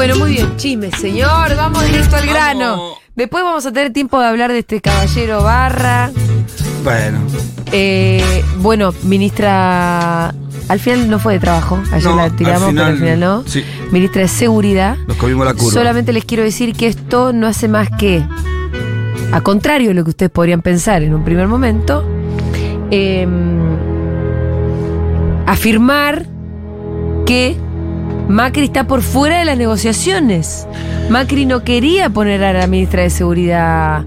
Bueno, muy bien, chisme, señor. Vamos directo al grano. Después vamos a tener tiempo de hablar de este caballero Barra. Bueno. Eh, bueno, ministra. Al final no fue de trabajo. Ayer No, la al tiramos, pero al final no. sí. Ministra de Seguridad. Nos comimos la curva. Solamente les quiero decir que esto no hace más que, a contrario de lo que ustedes podrían pensar en un primer momento, eh, afirmar que Macri está por fuera de las negociaciones. Macri no quería poner a la ministra de Seguridad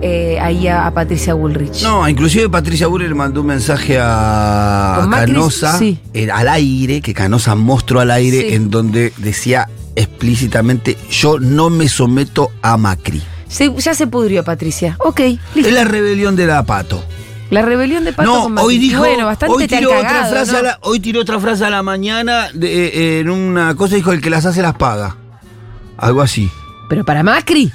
eh, ahí a, a Patricia Bullrich. No, inclusive Patricia Buller le mandó un mensaje a Macri, Canosa sí. eh, al aire, que Canosa mostró al aire, Sí. en donde decía explícitamente, yo no me someto a Macri. Se- ya se pudrió Patricia. Ok, listo. Es la rebelión de la Pato. La rebelión de Pato no, con hoy dijo, bueno, bastante hoy te han tiró otra cagado, frase ¿no? a la, hoy tiró otra frase a la mañana de- eh, en una cosa dijo el que las hace las paga. Algo así. Pero para Macri.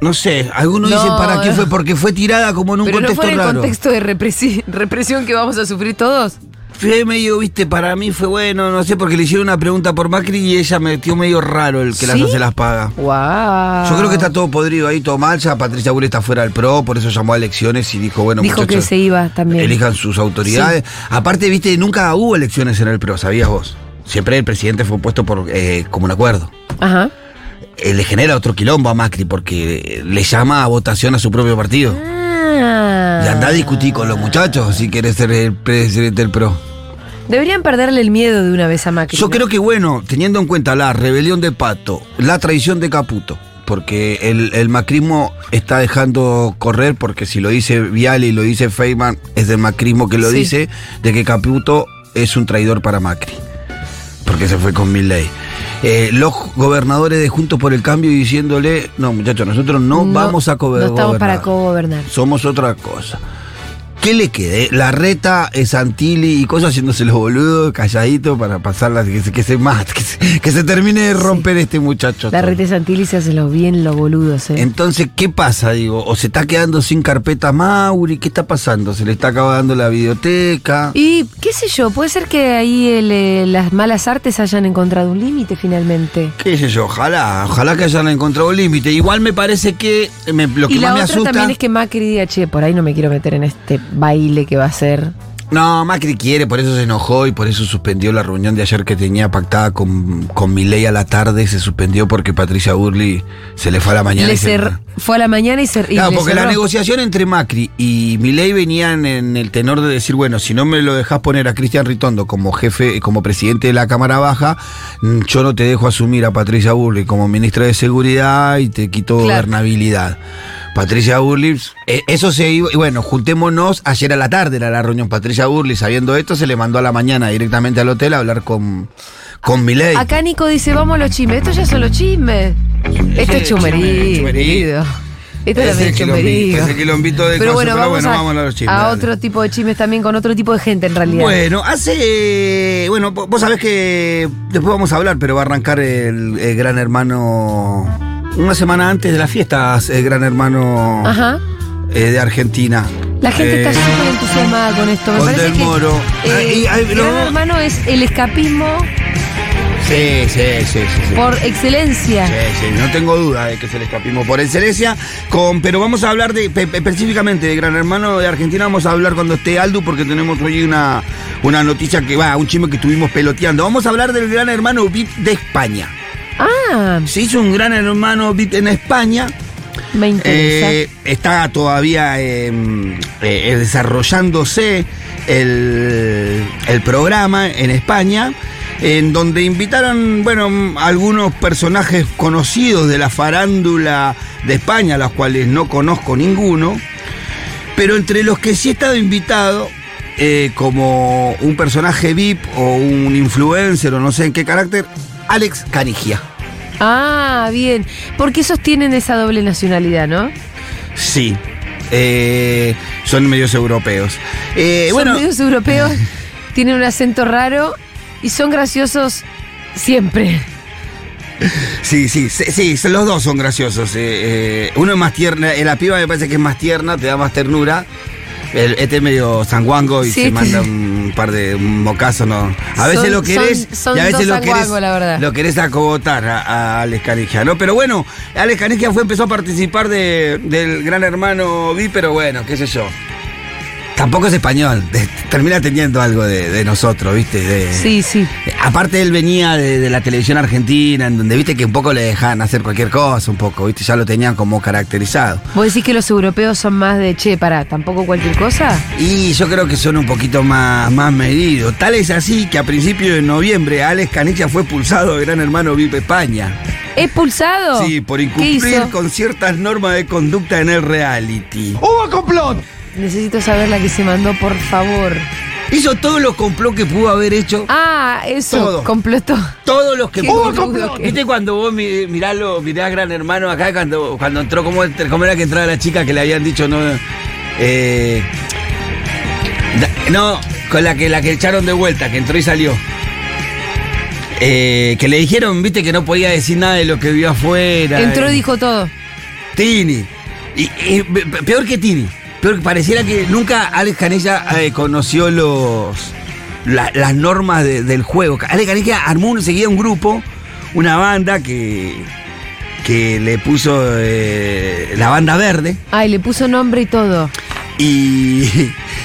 No sé, algunos No, dicen para qué no. fue, porque fue tirada como en un Pero no contexto fue en el raro. contexto de represi- represión que vamos a sufrir todos. Fue medio, viste, para mí fue bueno, no sé, porque le hicieron una pregunta por Macri y ella metió medio raro el que las ¿Sí? hace las paga. Wow. Yo creo que está todo podrido ahí, todo mal. Ya Patricia Bull está fuera del PRO, por eso llamó a elecciones y dijo, bueno, Dijo que se iba también. elijan sus autoridades. Aparte, viste, nunca hubo elecciones en el PRO, ¿sabías vos? Siempre el presidente fue puesto por eh, como un acuerdo. Ajá. Eh, le genera otro quilombo a Macri porque le llama a votación a su propio partido. Ah. Y anda a discutir con los muchachos si quieres ser el presidente del PRO. Deberían perderle el miedo de una vez a Macri. Yo ¿no? creo que bueno, teniendo en cuenta la rebelión de Pato, la traición de Caputo, porque el, el macrismo está dejando correr, porque si lo dice Viale y lo dice Feynman, es del macrismo que lo Sí. dice, de que Caputo es un traidor para Macri, porque se fue con Milley. Eh, los gobernadores de Juntos por el Cambio diciéndole, no muchachos, nosotros no, vamos a No gobernar. estamos para co-gobernar. Somos otra cosa. ¿Qué le quede? La reta, es Santilli y cosas haciéndose los boludos, calladitos para pasarla, que se, que se mate, que se, que se termine de romper este muchacho. La. Rete Santilli se hace los bien los boludos, eh. Entonces, ¿qué pasa? Digo, o se está quedando sin carpeta Mauri, ¿qué está pasando? ¿Se le está acabando la videoteca? Y qué sé yo, puede ser que ahí el, eh, las malas artes hayan encontrado un límite finalmente. ¿Qué sé yo? Ojalá, ojalá que hayan encontrado un límite. Igual me parece que me- lo que Y la más me otra asusta. también es que Macri diga, che, por ahí no me quiero meter en este baile que va a ser. No, Macri quiere, por eso se enojó y por eso suspendió la reunión de ayer que tenía pactada con, con Milei a la tarde. Se suspendió porque Patricia Burley se le fue a la mañana. Le y se- fue a la mañana y se y Claro, porque la negociación entre Macri y Milei venían en el tenor de decir, bueno, si no me lo dejas poner a Cristian Ritondo como jefe, como presidente de la Cámara Baja, yo no te dejo asumir a Patricia Burley como ministra de Seguridad y te quito Claro. gobernabilidad. Patricia Burley, eh, eso se iba, y bueno, juntémonos, ayer a la tarde era la reunión, Patricia Burley, sabiendo esto, se le mandó a la mañana directamente al hotel a hablar con, con Milei. Acá Nico dice, vamos a los chismes. Estos ya son los chismes. Esto es querido. Esto es quilombito, chumerío. ese quilombito de Pero cosas, bueno, pero vamos, bueno, a, vamos a los chismes, a dale. otro tipo de chismes también con otro tipo de gente en realidad. Bueno, hace. Bueno, vo- vos sabés que después vamos a hablar, pero va a arrancar el, el Gran Hermano. Una semana antes de las fiestas, el Gran Hermano Ajá. eh, de Argentina. La gente Eh, está súper entusiasmada con esto. Me con parece Del que Moro. eh, Ah, Gran no. Hermano es el escapismo Sí, sí, sí, sí. sí. por excelencia. Sí, sí, no tengo duda de que es el escapismo por excelencia. Con, pero vamos a hablar de pe- pe- específicamente de Gran Hermano de Argentina. Vamos a hablar cuando esté Aldo, porque tenemos hoy una, una noticia que va, un chisme que estuvimos peloteando. Vamos a hablar del Gran Hermano VIP de España. Ah, Se hizo un Gran Hermano VIP en España. me interesa. Eh, está todavía eh, eh, desarrollándose el, el programa en España, en donde invitaron, bueno, algunos personajes conocidos de la farándula de España, a los cuales no conozco ninguno, pero entre los que sí he estado invitado, eh, como un personaje VIP o un influencer o no sé en qué carácter, Alex Canigia. Ah, bien. Porque esos tienen esa doble nacionalidad, ¿no? Sí. Eh, son medios europeos. Eh, son bueno, medios europeos, tienen un acento raro y son graciosos siempre. sí, sí, sí, sí, los dos son graciosos. eh, eh, uno es más tierna, eh, la piba me parece que es más tierna, te da más ternura. El- este es medio sanguango y Sí, se manda un par de mocazos, ¿no? A veces Son- lo querés son- son y a veces lo querés, lo querés acogotar a, a Alex Canigia, ¿no? Pero bueno, Alex Canigia fue, empezó a participar de- del Gran Hermano Vi, pero bueno, qué sé yo. Tampoco es español, de- termina teniendo algo de, de nosotros, ¿viste? De- Sí, sí. Aparte él venía de, de la televisión argentina, en donde viste que un poco le dejaban hacer cualquier cosa, un poco, viste, ya lo tenían como caracterizado. ¿Vos decís que los europeos son más de, che, para, tampoco cualquier cosa? Y yo creo que son un poquito más, más medidos. Tal es así que a principios de noviembre Alex Canicha fue expulsado de Gran Hermano VIP España. ¿Expulsado? Sí, por ¿Qué incumplir con ciertas normas de conducta en el reality. ¡Hubo complot! Necesito saber la que se mandó, por favor. Hizo todos los complots que pudo haber hecho. Ah, eso, Todo. complotó. Todos los que pudo. boludo que- ¿Viste cuando vos mi- miralo, mirás Gran Hermano acá cuando, cuando entró, cómo, cómo era que entraba la chica que le habían dicho no? Eh, da- no, con la que la que echaron de vuelta, que entró y salió. Eh, que le dijeron, viste, que no podía decir nada de lo que vio afuera. Entró y Eh, dijo todo. Tini. Y, y pe- pe- peor que Tini. Que pareciera que nunca Alex Canella eh, conoció los la- las normas de- del juego. Alex Canella armó enseguida un grupo, una banda que, que le puso eh, la banda verde. Ay, le puso nombre y todo. Y,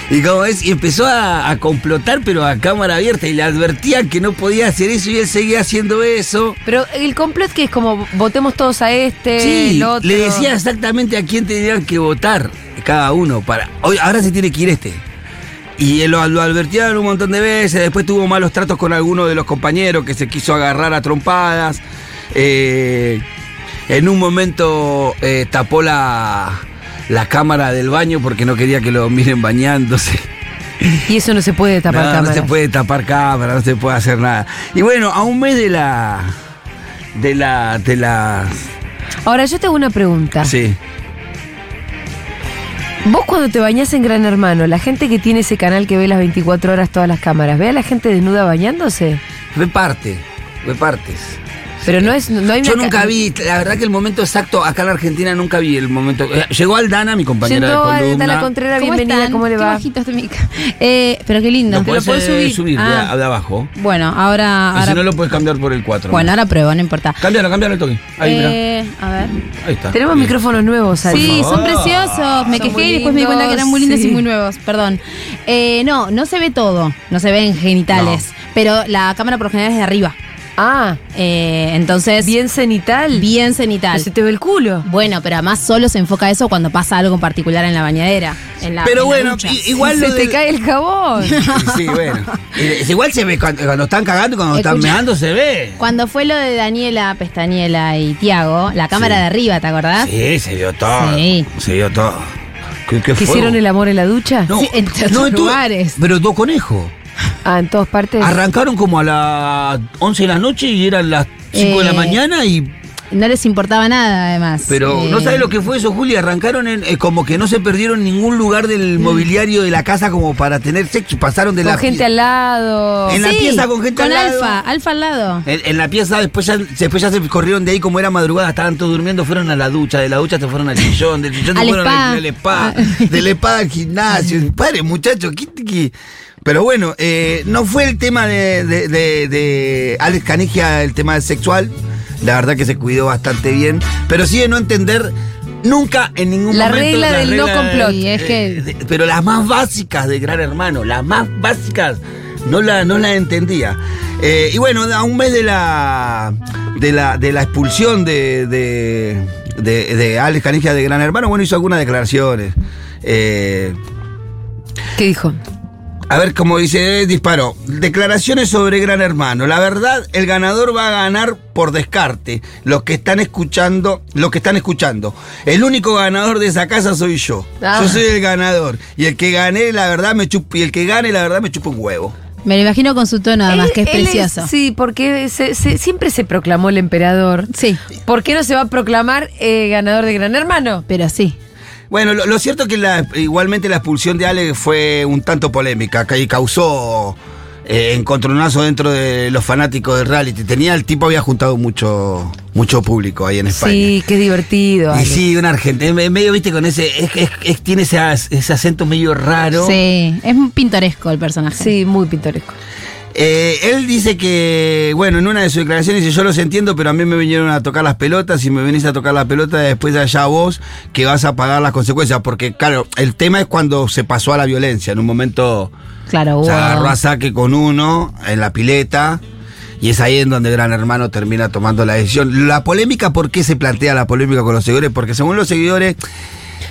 y como es, y empezó a, a complotar, pero a cámara abierta. Y le advertían que no podía hacer eso y él seguía haciendo eso. Pero el complot que es como votemos todos a este, Sí, el otro. le decía exactamente a quién tenían que votar cada uno. para hoy Ahora se tiene que ir este. Y lo, lo advertían un montón de veces, después tuvo malos tratos con alguno de los compañeros que se quiso agarrar a trompadas. Eh, en un momento eh, tapó la, la cámara del baño porque no quería que lo miren bañándose. Y eso no se puede tapar no, cámara. no se puede tapar cámara, no se puede hacer nada. Y bueno, a un mes de la. de la. de la. Ahora yo te hago una pregunta. Sí. Vos cuando te bañás en Gran Hermano, la gente que tiene ese canal que ve las 24 horas todas las cámaras, ¿ve a la gente desnuda bañándose? Fue parte, partes. Pero no es, no hay Yo nunca ca- vi, la verdad que el momento exacto, acá en la Argentina nunca vi el momento. eh, Llegó Aldana, mi compañera Yendo de columna. la Contreras, ¿Cómo bienvenida, están? ¿cómo le Qué va? mic. Eh, pero qué lindo. Lo ¿Te lo podés podés eh, subir? subir de, Ah. de abajo. Bueno, ahora. Y ahora si no lo puedes cambiar por el 4. bueno, ahora pruebo, no importa. Cámbialo, cámbialo el toque. Ahí. Eh, a ver. Ahí está. Tenemos Bien. micrófonos nuevos, Ari. Sí, son favor. preciosos. Me Son quejé y después me di cuenta que eran muy lindos y muy nuevos. Perdón. Eh, no, no se ve todo. No se ven genitales. Pero la cámara por lo general es de arriba. Ah, Eh, entonces. bien cenital. Bien cenital. Se te ve el culo. Bueno, pero además solo se enfoca eso cuando pasa algo en particular en la bañadera. En la, Pero en bueno, igual se lo te del- cae el jabón. Sí, bueno. Igual se ve cuando, cuando están cagando y cuando están meando se ve. Cuando fue lo de Daniela, Pestañela y Tiago, la cámara Sí. de arriba, ¿te acordás? Sí, se vio todo. Sí. Se vio todo. ¿Qué, qué ¿Que hicieron el amor en la ducha? No, Sí, en otros no, tú- lugares. Pero dos conejos. Ah, en todas partes. Arrancaron como a las 11 de la noche y eran las 5 de la Eh, mañana y... No les importaba nada, además. Pero Eh, no sabes lo que fue eso, Juli. Arrancaron en, eh, como que no se perdieron ningún lugar del mobiliario de la casa como para tener sexo. Pasaron de con la... gente al lado. En la pieza con gente Con al lado. Alfa, Alfa al lado. En, en la pieza después ya, después ya se corrieron de ahí como era madrugada, estaban todos durmiendo, fueron a la ducha, de la ducha se fueron al sillón, del sillón se fueron spa. al, al spa, del spa al gimnasio. Padre, muchachos, ¿qué, qué? Pero bueno, eh, no fue el tema de, de, de- de Alex Canigia el tema sexual. La verdad que se cuidó bastante bien. Pero sí de no entender nunca en ningún La momento. regla las del no complot. Es que- de- pero las más básicas de Gran Hermano, las más básicas, no la, no la entendía. Eh, y bueno, a un mes de la de la, de la expulsión de, de, de, de Alex Canigia de Gran Hermano, bueno, hizo algunas declaraciones. Eh, ¿Qué dijo? A ver, como dice, eh, disparó. Declaraciones sobre Gran Hermano. La verdad, el ganador va a ganar por descarte. Los que están escuchando, los que están escuchando. El único ganador de esa casa soy yo. Ah. Yo soy el ganador. Y el que gané, la verdad, me chupa, y el que gane, la verdad, me chupa un huevo. Me lo imagino con su tono, además, Él- que es precioso. sí, porque se- se- siempre se proclamó el emperador. Sí, ¿Por qué no se va a proclamar eh, ganador de Gran Hermano? pero sí. Bueno, lo, lo cierto es que la- igualmente la expulsión de Ale fue un tanto polémica, que causó eh, encontronazo dentro de los fanáticos del reality. Tenía, el tipo había juntado mucho, mucho público ahí en España. Sí, qué divertido. Y sí, un argentino, es medio, viste, con ese, es, es- es- tiene ese, ese acento medio raro. Sí, es pintoresco el personaje. Sí, muy pintoresco. Eh, él dice que, bueno, en una de sus declaraciones dice, yo los entiendo, pero a mí me vinieron a tocar las pelotas, si me venís a tocar la pelota, después allá vos, que vas a pagar las consecuencias, porque claro, el tema es cuando se pasó a la violencia, en un momento Claro, se agarró a saque con uno en la pileta. Y es ahí en donde Gran Hermano termina tomando la decisión. La polémica, ¿por qué se plantea la polémica con los seguidores? Porque según los seguidores,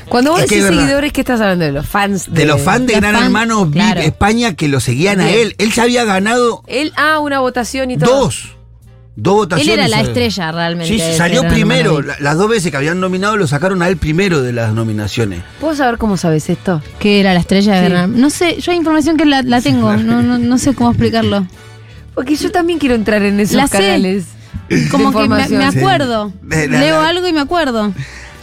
Cuando vos Es que decís verdad. seguidores, ¿qué estás hablando? De los fans. de los fans de Gran fans, Hermano VIP claro. España que lo seguían a él, él ya había ganado Él, ah, una votación y todo. dos. Dos votaciones. Él era la eh. estrella realmente. Sí, de salió primero. La- Las dos veces que habían nominado lo sacaron a él primero de las nominaciones. ¿Puedo saber cómo sabes esto? Que era la estrella de Sí. Gran No sé, yo hay información que la, la tengo, no, no, no sé cómo explicarlo. Porque yo también quiero entrar en esos La sé. canales. Como de que me, acuerdo. De Leo algo y me acuerdo.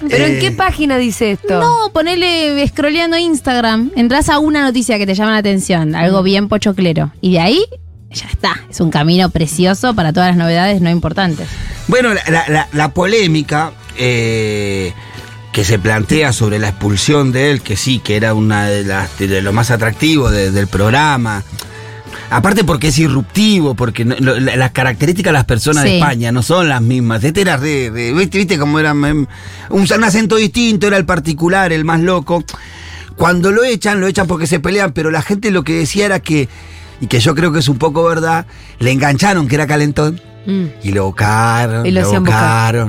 ¿Pero Eh, en qué página dice esto? No, ponele scrolleando Instagram. Entras a una noticia que te llama la atención, algo bien pochoclero. Y de ahí ya está. Es un camino precioso para todas las novedades no importantes. Bueno, la, la- la- la polémica eh, que se plantea sobre la expulsión de él, que sí, que era una de las de lo más atractivo de- del programa. Aparte porque es irruptivo, porque no- lo- la- las características de las personas de. España no son las mismas. Este era viste, viste cómo era un, un acento distinto, era el particular, el más loco. Cuando lo echan, lo echan porque se pelean, pero la gente lo que decía era que, y que yo creo que es un poco verdad, le engancharon que era calentón. Mm. Y lo buscaron, Y lo lo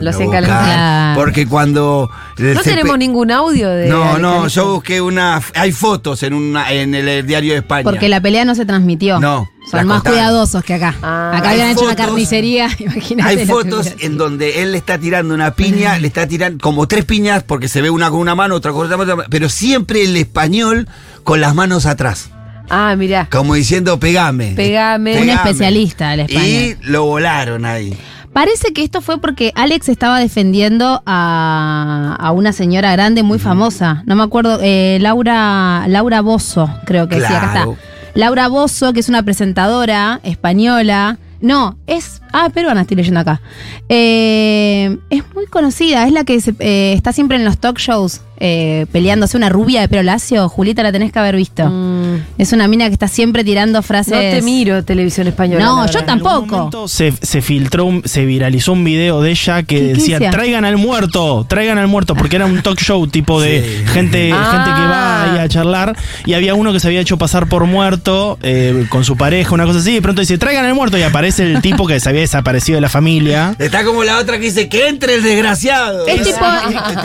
lo hacían. Porque cuando... No tenemos ningún audio de. No, no, yo busqué una... Hay fotos en, una, en el diario de España. Porque la pelea no se transmitió. No, Son más contaron. cuidadosos que acá. Ah. acá habían hecho una carnicería, imagínate. Hay fotos en donde él le está tirando una piña, le está tirando como tres piñas, porque se ve una con una mano, otra con otra mano, pero siempre el español con las manos atrás. Ah, mirá. Como diciendo, pegame. Pegame. Un especialista, el español. Y lo volaron ahí. Parece que esto fue porque Alex estaba defendiendo a, a una señora grande muy famosa. No me acuerdo, eh, Laura, Laura Bozo, creo que decía, acá Claro. está. Laura Bozo, que es una presentadora española. No, es. Ah, peruana, estoy leyendo acá. Eh, es muy conocida, es la que se- eh, está siempre en los talk shows eh, peleándose, una rubia de pelo lacio. Julita, la tenés que haber visto. Mm, Es una mina que está siempre tirando frases. no te miro televisión española. No, yo verdad. En algún tampoco. Se, se filtró, un- se viralizó un video de ella que ¿Qué- qué decía, decía? traigan al muerto, traigan al muerto, porque era un talk show tipo de Sí. gente, Ah. gente que va ahí a charlar, y había uno que se había hecho pasar por muerto eh, con su pareja, una cosa así, y de pronto dice, traigan al muerto, y aparece el tipo que se había desaparecido de la familia. Está como la otra que dice, que entre el desgraciado. Es tipo-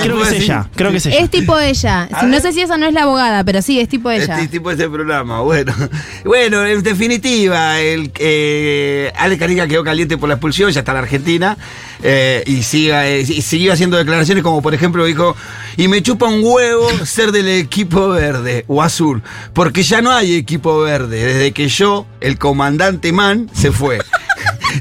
Creo que es ella, creo que es ella. Es tipo ella. A No ver. sé si esa no es la abogada, pero sí, es tipo ella. Este tipo ese programa, bueno. Bueno, en definitiva, el eh, Ale Carica quedó caliente por la expulsión, ya está en la Argentina, eh, y, siga, eh, y siguió haciendo declaraciones como, por ejemplo, dijo, y me chupa un huevo ser del equipo verde o azul, porque ya no hay equipo verde, desde que yo, el comandante Man, se fue.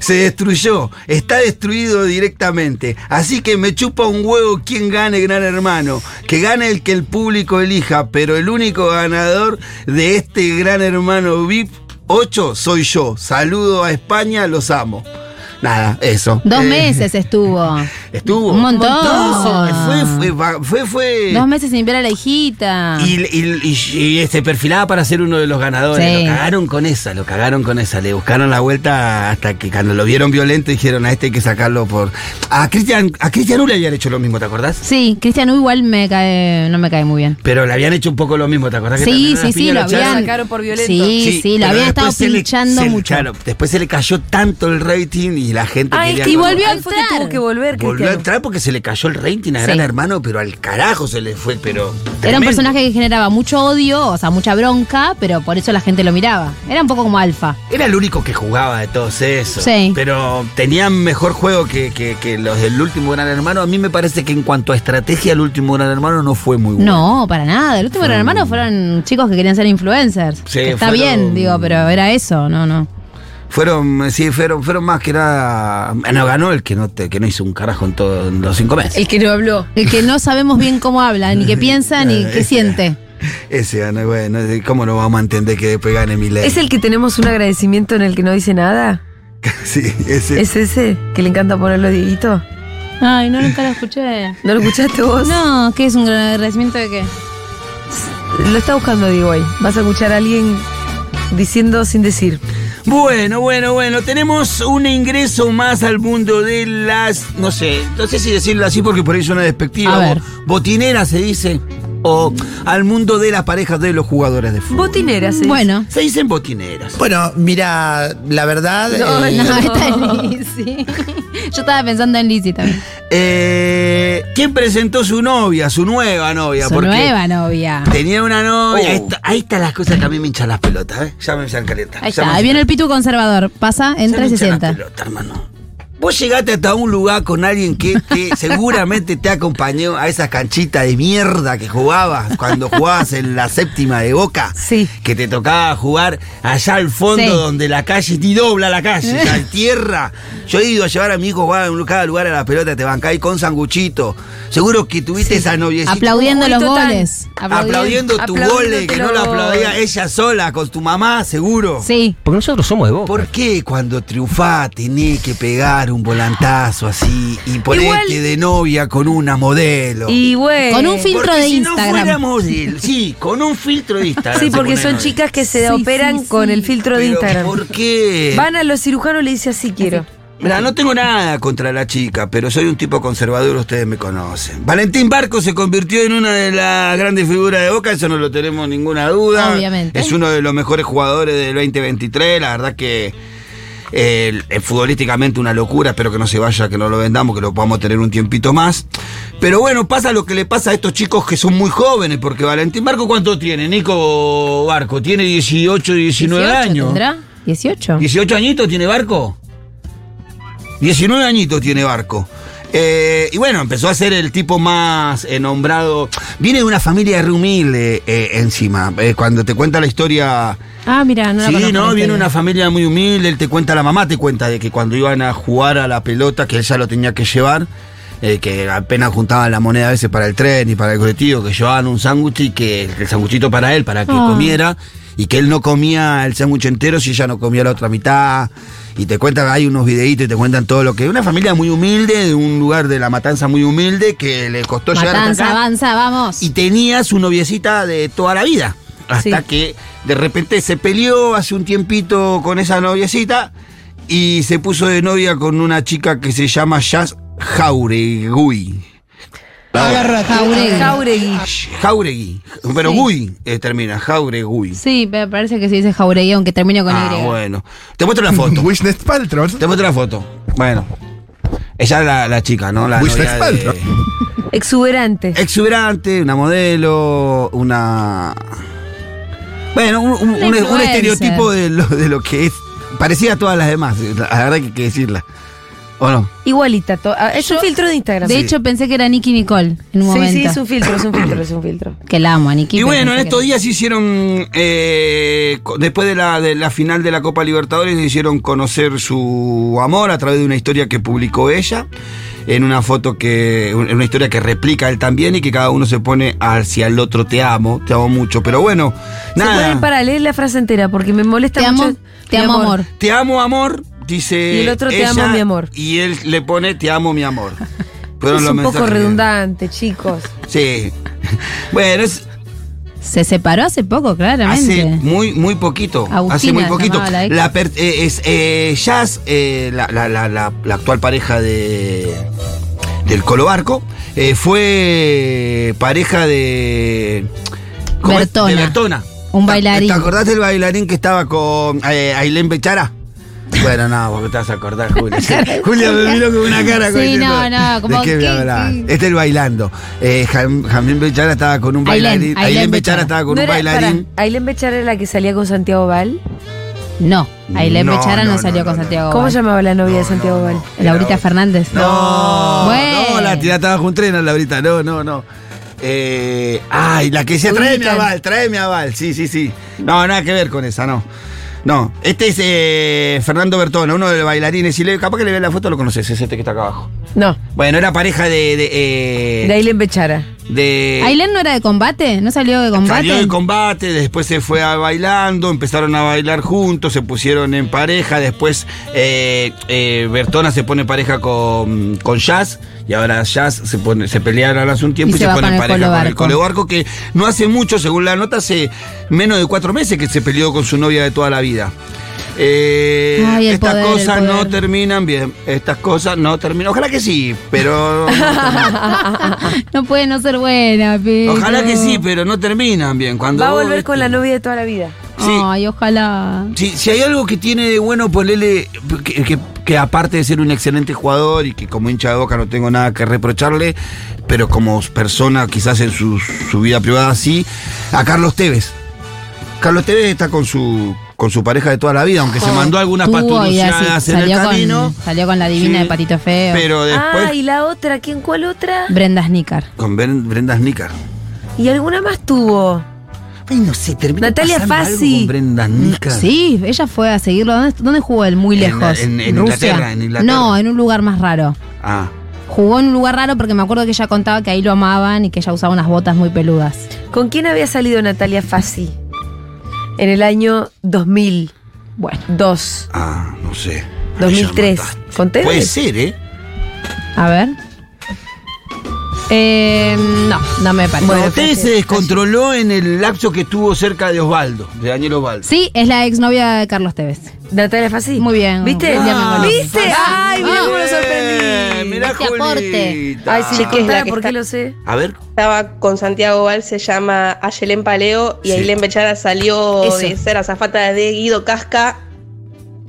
Se destruyó, está destruido directamente. Así que me chupa un huevo quien gane Gran Hermano. Que gane el que el público elija, pero el único ganador de este Gran Hermano VIP 8 soy yo. Saludo a España, los amo. Nada, eso. Dos Eh, meses estuvo. Estuvo. Un montón. Fue, fue, fue, fue, fue- Dos meses sin ver a la hijita. y, y- y- y se perfilaba para ser uno de los ganadores. Sí. Lo cagaron con esa, lo cagaron con esa. Le buscaron la vuelta hasta que cuando lo vieron violento dijeron a este hay que sacarlo por. A Cristian, a Cristian U le habían hecho lo mismo, ¿te acordás? Sí, Cristian U igual me cae, no me cae muy bien. Pero le habían hecho un poco lo mismo, ¿te acordás? Sí, sí, sí, lo habían. sacaron por violento. Sí, sí, lo habían estado pinchando se le- mucho. claro, después se le cayó tanto el rating y la gente Ah, quería. Y volvió a ahí fue que entrar. tuvo que volver, Volvió a entrar porque se le cayó el rating a Sí. Gran Hermano, pero al carajo se le fue, pero. Era un tremendo. personaje que generaba mucho odio, o sea, mucha bronca, pero por eso la gente lo miraba. Era un poco como alfa. Era el único que jugaba de todos esos. Sí. Pero tenían mejor juego que, que- que los del último Gran Hermano. A mí me parece que en cuanto a estrategia, el último Gran Hermano no fue muy bueno. No, para nada. El último gran hermano fueron chicos que querían ser influencers. Sí, Que está fueron- bien, digo, pero era eso, no, no. Fueron, sí, fueron, fueron más que nada. No ganó el que no, te- que no hizo un carajo en todos los cinco meses. El que no habló. El que no sabemos bien cómo habla, ni qué piensa, ni qué siente. Ese gana, bueno, ¿cómo no vamos a entender que después gane mi ¿Es el que tenemos un agradecimiento en el que no dice nada? Sí, ese. ¿Es ese? ¿Que le encanta ponerlo Dieguito? Ay, no, nunca lo escuché. ¿No lo escuchaste vos? No, ¿qué es un agradecimiento de qué? Lo está buscando Diego ahí. Vas a escuchar a alguien diciendo sin decir. Bueno, bueno, bueno, tenemos un ingreso más al mundo de las, no sé, no sé si decirlo así porque por ahí suena despectiva. Botinera se dice, o al mundo de las parejas de los jugadores de fútbol. Botinera, se dice. Bueno. Se dicen botineras. Bueno, mira, la verdad. No, eh, No, está en Lizzy. Yo estaba pensando en Lizzy también. Eh, ¿Quién presentó su novia, su nueva novia? Su Porque nueva novia. Tenía una novia. Oh. Ahí, está- ahí están las cosas que a mí me hinchan las pelotas, ¿eh? Ya me hinchan calientas. Ahí Ya está, ahí viene el pitu conservador. Pasa, Ya entra me y se hinchan las sienta. pelotas, hermano. Vos llegaste hasta un lugar con alguien que, que seguramente te acompañó a esa canchita de mierda que jugabas cuando jugabas en la séptima de Boca. Sí. Que te tocaba jugar allá al fondo Sí. donde la calle ni dobla la calle, hay tierra. Yo he ido a llevar a mi hijo a jugar en cada lugar a la pelota, te bancáis con sanguchito. Seguro que tuviste esa noviecita. Aplaudiendo los tan- goles. Aplaudiendo tu Aplaudiendo gole, que no lo aplaudía ella sola, con tu mamá, seguro. Sí. Porque nosotros somos de Boca. ¿Por qué cuando triunfás tenés que pegar un volantazo así y ponerte Igual- de novia con una modelo? Y bueno. Con un fil- filtro Porque de si Instagram. no fuera modelo, sí, con un filtro de Instagram. Sí, se porque pone son novia. chicas que se Sí, operan sí, con el filtro de Pero Instagram. ¿Por qué? Van a los cirujanos y le dicen así quiero. Mira, no tengo nada contra la chica, pero soy un tipo conservador, ustedes me conocen. Valentín Barco se convirtió en una de las grandes figuras de Boca, eso no lo tenemos ninguna duda. Obviamente. Es uno de los mejores jugadores del 2023, la verdad que eh, futbolísticamente una locura, espero que no se vaya, que no lo vendamos, que lo podamos tener un tiempito más. Pero bueno, pasa lo que le pasa a estos chicos que son muy jóvenes, porque Valentín Barco, ¿cuánto tiene? Nico Barco, tiene 18, 19 18 años. ¿Tendrá? 18. ¿18 añitos tiene Barco? 19 añitos tiene Barco. Eh, y bueno, empezó a ser el tipo más eh, nombrado. Viene de una familia re humilde eh, encima. Cuando te cuenta la historia. Ah, mira, no sí, no, viene una familia muy humilde. Él te cuenta, la mamá te cuenta de que cuando iban a jugar a la pelota, que él ya lo tenía que llevar. eh, que apenas juntaban la moneda a veces para el tren y para el colectivo, que llevaban un sándwich y que el sándwichito para él, para que Ah. comiera, y que él no comía el sándwich entero si ella no comía la otra mitad. Y te cuentan, hay unos videitos y te cuentan todo lo que. Una familia muy humilde, de un lugar de la matanza muy humilde, que le costó llegar hasta Matanza, acá. avanza, vamos. Y tenía su noviecita de toda la vida. Hasta Sí. que de repente se peleó hace un tiempito con esa noviecita y se puso de novia con una chica que se llama Jazz Jauregui. Jauregui. Jauregui. Jauregui. Pero Sí. Gui eh, termina, Jauregui. Sí, me parece que se dice Jauregui, aunque termine con Ah, Y. bueno. Te muestro la foto. Wisnet Paltrow. Te muestro la foto. Bueno. Ella es la, la chica, ¿no? La de- Paltrow. Exuberante. exuberante, una modelo, una. Bueno, un, un- Una un- un influencer. estereotipo de lo, de lo que es. Parecía a todas las demás, la verdad que hay que decirla. ¿O no? Igualita. to- ah, Es un filtro de Instagram. De Sí. hecho, pensé que era Nicky Nicole en un sí, momento. sí, es un filtro, es un filtro, es un filtro. Que la amo a Nicky. Y bueno, en estos días hicieron, eh, después de la, de la final de la Copa Libertadores, hicieron conocer su amor a través de una historia que publicó ella, en una foto que, en una historia que replica él también y que cada uno se pone hacia el otro, te amo, te amo mucho, pero bueno, Se nada. pueden para leer la frase entera porque me molesta Te mucho. amo, te amo, amor. Te amo, amor, dice. Y el otro, te ella, amo, mi amor. Y él le pone, te amo, mi amor. Fueron Es un poco redundante, chicos. Sí. Bueno, es, Se separó hace poco, claramente. hace muy, muy poquito. hace muy poquito. la per- eh, es eh, Jazz, eh, la, actual pareja de del Colo Barco, eh, fue pareja de. Bertona. De Bertona. Un ¿Te- bailarín. ¿Te acordás del bailarín que estaba con Ailén Bechara? Bueno, no, porque te vas a acordar, Julia. Julia me miró con una cara. como Sí, diciendo, no, no, como ¿De qué me que- hablas? Este es el bailando. Eh, Jam- Jamín Bechara estaba con un bailarín. Ailén Ailén Bechara. Bechara estaba con ¿No un era- bailarín. Ailén Bechara era la que salía con Santiago Val. No, Ailén No, Bechara no, no, salió no, con no. Santiago. ¿Cómo llamaba la novia No, de Santiago no, Val? no. Laurita Fernández. No, Bueno. no, la tía estaba con tren, Laurita, no, no, no. Eh, ay, la que decía, Se tráeme a. Val, tráeme a Val, sí, sí, sí. No, nada que ver con esa, no. No, este es eh, Fernando Bertona, uno de los bailarines. Y le, capaz que le ve la foto, lo conoces, es este que está acá abajo. No, Bueno, era pareja de. de, eh, de Bechara. De ¿Ailén no era de combate? ¿No salió de combate? Salió de combate, después se fue a bailando, empezaron a bailar juntos, se pusieron en pareja, después eh, eh, Bertona se pone pareja con, con Jazz y ahora Jazz se pone, se pelearon hace un tiempo Y y, se pone en pareja con el. Colo Barco que no hace mucho, según la nota, hace menos de cuatro meses que se peleó con su novia de toda la vida. Eh, Ay, estas poder, cosas no terminan bien. Estas cosas no terminan. Ojalá que sí, pero. no. No puede no ser buena, pero. Ojalá que sí, pero no terminan bien. Cuando Va a volver con la novia de toda la vida. Sí. Ay, ojalá. Si, si hay algo que tiene de bueno, ponele que, que- que aparte de ser un excelente jugador y que como hincha de boca no tengo nada que reprocharle, pero como persona quizás en su, su vida privada sí, a Carlos Tevez. Carlos Tevez está con su con su pareja de toda la vida, aunque se mandó algunas paturuciadas en el salió, camino, con, salió con la divina Sí. de Patito Feo. pero después Ah, y la otra, ¿quién cuál otra? Brenda Snicker. con Ben- Brenda Snicker. Y alguna más tuvo. Ay, no sé, termina Natalia Fassi. con Brenda Snicker. Sí, ella fue a seguirlo. ¿Dónde, dónde jugó él? Muy En- lejos. en- en Rusia. Inglaterra, en Inglaterra. No, en un lugar más raro. Ah. Jugó en un lugar raro porque me acuerdo que ella contaba que ahí lo amaban y que ella usaba unas botas muy peludas. ¿Con quién había salido Natalia Fassi? En el año 2002. Bueno, Ah, no sé. 2003. Ya mataste. ¿Con Tevez? Puede ser, ¿eh? a ver. Eh, no, no me parece. Bueno, Usted se descontroló en el lapso que estuvo cerca de Osvaldo, de Daniel Osvaldo. Sí, es la exnovia de Carlos Tevez. Natalia Fassi. Muy bien. ¿Viste? Acuerdo. ¿Viste? Ay, mira cómo lo Eh, Mirá, Este aporte. Ay, si Sí, que por qué lo sé. A ver. Estaba con Santiago Val, se llama Ayelén Paleo y Sí. Ailén Bechara salió Eso. de ser azafata de Guido Casca.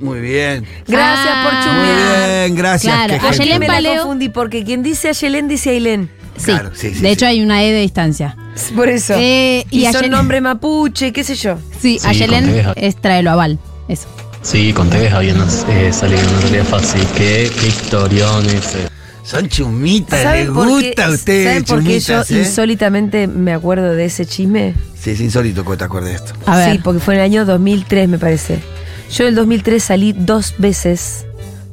Muy bien. Gracias Ah. por Muy chumear. bien, gracias. Claro, Ayelén gente. me la Paleo. confundí porque quien dice Ayelén dice Ailén. Sí, Claro, sí, sí, de sí. hecho hay una E de distancia. Por eso. Eh, y, y son nombre mapuche, qué sé yo. Sí, Sí, Ayelén Tevez. es tráelo aval. Eso. Sí, con Tevez habían eh, salido en realidad fácil. Qué, qué historión ese. Son chumitas, ¿Saben les gusta a ustedes, ¿Saben por qué yo chumitas, ¿eh? insólitamente me acuerdo de ese chisme? Sí, es insólito que te acuerdes de esto. A ver. Sí, porque fue en el año 2003, me parece. Yo en el 2003 salí dos veces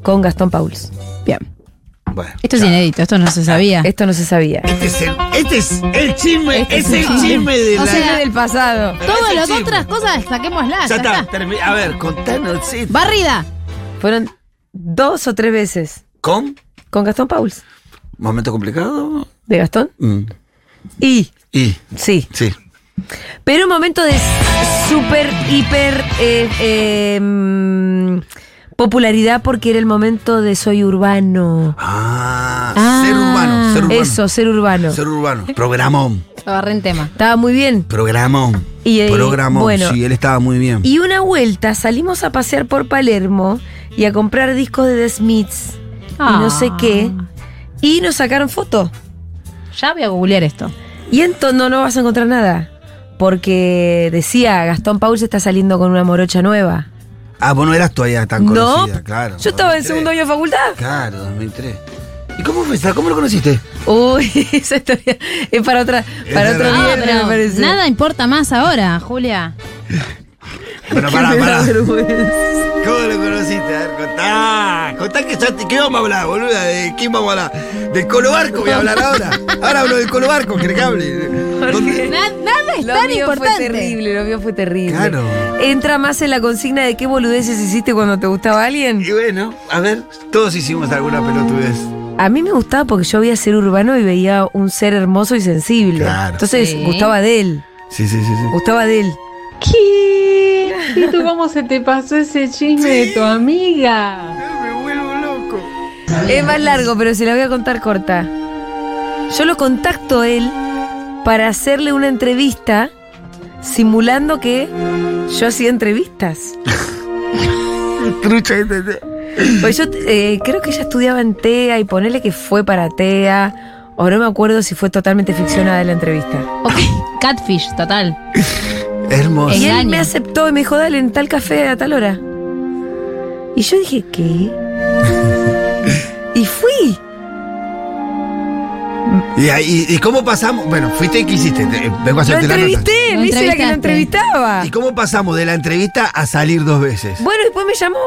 con Gastón Pauls. Bien. Bueno. Esto es inédito, esto no se sabía. Esto no se sabía. Este es el, este es el chisme, Este es es el chisme. chisme de O la. sea, del pasado. Pero Todo es el las chisme. otras cosas, saquémoslas. Ya está, a ver, contanos. sí. Barrida. Fueron dos o tres veces ¿Con? con Gastón Pauls. ¿Momento complicado? ¿De Gastón? Mm. Y, Y, sí. sí. Pero un momento de súper, hiper eh, eh, mm, popularidad porque era el momento de Soy Urbano. Ah, Ah. ser urbano, ser urbano. Eso, ser urbano. Ser urbano. Programón. Agarré en tema. Estaba muy bien. Programón. Y, eh, Programón. bueno. sí, él estaba muy bien. Y una vuelta salimos a pasear por Palermo y a comprar discos de The Smiths y no sé qué. Y nos sacaron foto. Ya voy a googlear esto. Y entonces no, no vas a encontrar nada. Porque decía, Gastón Paul se está saliendo con una morocha nueva. Ah, vos no eras todavía tan No, conocida, claro. yo estaba en 2003. segundo año de facultad. Claro, 2003. ¿Y cómo fue esa? ¿Cómo lo conociste? Uy, esa historia es para otra, para Es otro verdad. viernes, me parece. nada importa más ahora, Julia. Pero pará, pará. ¿Cómo lo conociste? A ver, contá. Contá que ya te- ¿Qué vamos a hablar, boluda? ¿De quién vamos a hablar? ¿Del Colo Barco voy a hablar ahora? Ahora hablo del Colo Barco, ¿querés que hable? ¿Dónde? Na- nada es Lo tan mío fue importante. terrible, lo mío fue terrible. Claro. Entra más en la consigna de qué boludeces hiciste cuando te gustaba alguien. Y bueno, a ver, todos hicimos alguna pelotudez. A mí me gustaba porque yo veía ser urbano y veía un ser hermoso y sensible. Claro. Entonces Sí. gustaba de él, Sí, sí, sí, sí. gustaba de él. ¿Qué? ¿Y tú cómo se te pasó ese chisme de tu amiga? Me vuelvo loco. Es más largo, pero se la voy a contar corta. Yo lo contacto a él para hacerle una entrevista simulando que yo hacía entrevistas. Trucha, este. Pues yo eh, creo que ella estudiaba en TEA y ponele que fue para TEA. O no me acuerdo si fue totalmente ficcionada la entrevista. Ok, catfish, total. Hermoso. Y él me aceptó y me dijo, dale en tal café a tal hora. Y yo dije, ¿qué? y fui. ¿Y, ahí- y cómo pasamos? Bueno, fuiste y qué hiciste. Te- Vengo a Lo hacerte la nota. entrevisté, Lo me hice la que lo entrevistaba. ¿Y cómo pasamos de la entrevista a salir dos veces? Bueno, después me llamó.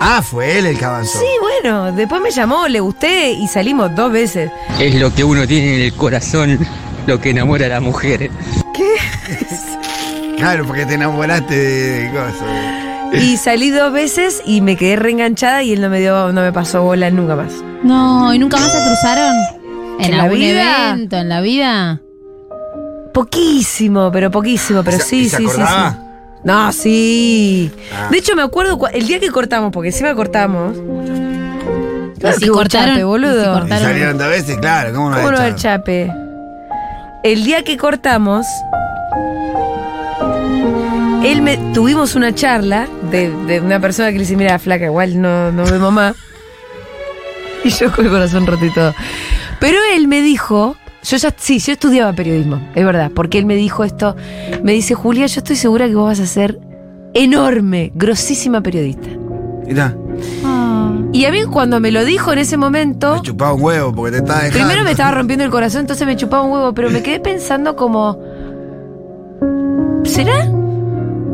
Ah, fue él el que avanzó. Sí, bueno, después me llamó, le gusté y salimos dos veces. Es lo que uno tiene en el corazón lo que enamora a las mujeres. Claro, porque te enamoraste de cosas. Y salí dos veces y me quedé reenganchada y él no me dio, no me pasó bola nunca más. No, ¿y nunca más se cruzaron? ¿En, ¿En la algún vida? evento? ¿En la vida? Poquísimo, pero poquísimo, pero ¿Y se- sí, se sí, sí, sí. No, sí. Ah. De hecho, me acuerdo el día que cortamos, porque encima cortamos. Claro ¿Y si que cortaron? chape, ¿Y boludo. si Y salieron dos veces, claro, ¿cómo no ¿Cómo no el chape? El día que cortamos, él me tuvimos una charla de, de una persona que le dice, mira, flaca, igual no, no ve mamá. Y yo con el corazón roto y todo. Pero él me dijo, yo ya, sí, yo estudiaba periodismo, es verdad, porque él me dijo esto, me dice, Julia, yo estoy segura que vos vas a ser enorme, grosísima periodista. Mirá, Ah. Y a mí cuando me lo dijo en ese momento, me chupaba un huevo porque te estaba dejando. Primero me estaba rompiendo el corazón, entonces me chupaba un huevo, pero me quedé pensando como. ¿Será?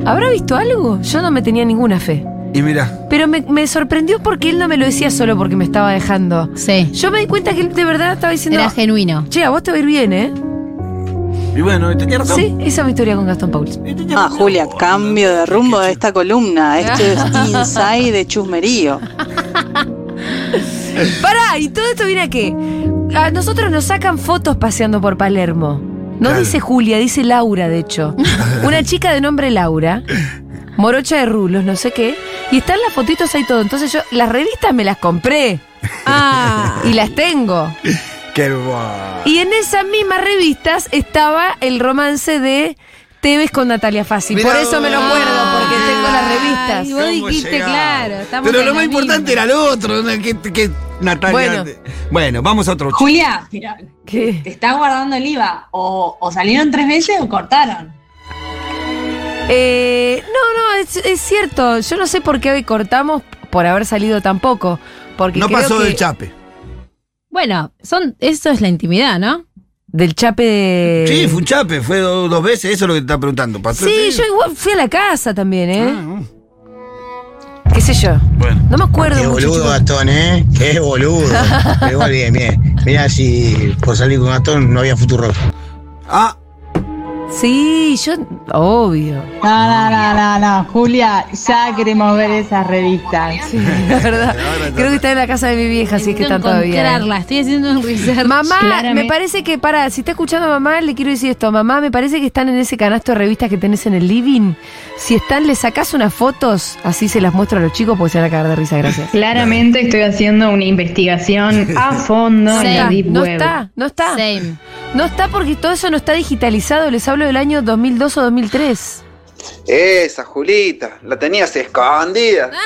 ¿Habrá visto algo? Yo no me tenía ninguna fe. Y mira, Pero me, me sorprendió porque él no me lo decía solo porque me estaba dejando. Sí, Yo me di cuenta que él de verdad estaba diciendo. era genuino. Che, a vos te va a ir bien, ¿eh? y bueno, tenía razón. Sí, esa es mi historia con Gastón Pauls. Ah, Julia, cambio de rumbo de esta columna. Esto es Inside de Chusmerío. Pará, y todo esto viene a qué? A nosotros nos sacan fotos paseando por Palermo. No Claro. dice Julia, dice Laura, de hecho. Una chica de nombre Laura, morocha de rulos, no sé qué. Y están las fotitos ahí todo. Entonces yo, las revistas me las compré. Ah. Y las tengo. Qué hermoso. Y en esas mismas revistas estaba el romance de Tevez con Natalia Fassi. Mirá Por eso me lo vos. acuerdo, porque tengo las revistas. vos ¿Cómo dijiste, claro. estamos Pero lo más importante era lo otro, que, que Natalia. Bueno. Bueno. vamos a otro chico. Julia, mira, ¿Qué? ¿te está guardando el IVA? O, o salieron tres veces o cortaron. Eh, no, no, es, es cierto. Yo no sé por qué hoy cortamos por haber salido tan poco. Porque No creo pasó que del chape. Bueno, son, eso es la intimidad, ¿no? Del chape de. Sí, fue un chape, fue do- dos veces, eso es lo que te está preguntando. ¿Pasó Sí, yo igual fui a la casa también, ¿eh? Ah, ¿Qué sé yo? bueno. No me acuerdo Qué mucho. boludo. Gastón, ¿eh? Qué boludo. Pero igual bien, bien. Mirá si por salir con Gastón no había futuro. Ah, Sí, yo. Obvio. No, no, no, no, no, Julia, ya queremos ver esas revistas. La verdad. Creo que está en la casa de mi vieja, así que están todavía. encontrarla, Estoy haciendo un research. Mamá, Claramente. me parece que, para, si está escuchando a mamá, le quiero decir esto. Mamá, me parece que están en ese canasto de revistas que tenés en el living. Si están, le sacás unas fotos, así se las muestro a los chicos porque se van a cagar de risa, gracias. Claramente estoy haciendo una investigación a fondo Sí, en la Deep no Web. está, no está. Same. No está porque todo eso no está digitalizado. Les hablo del año 2002 o 2003. Esa, Julita, la tenías escondida.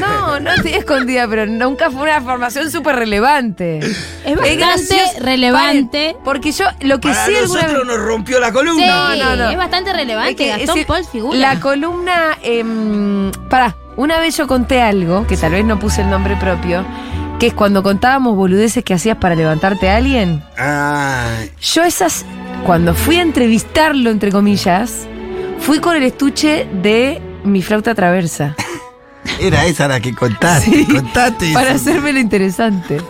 No, no estoy escondida, pero nunca fue una formación súper relevante. Es bastante relevante. Porque yo lo que para sí alguna nosotros vez- nos rompió la Sí, columna. No, no, no. es bastante Es relevante. que, Gastón es decir, Paul figura. La columna. Eh, pará, una vez yo conté algo, que tal vez no puse el nombre propio, que es cuando contábamos boludeces que hacías para levantarte a alguien. Ah, Yo esas. Cuando fui a entrevistarlo, entre comillas, fui con el estuche de mi flauta traversa. era esa la que contaste. Sí, contaste. Para eso. hacerme lo interesante.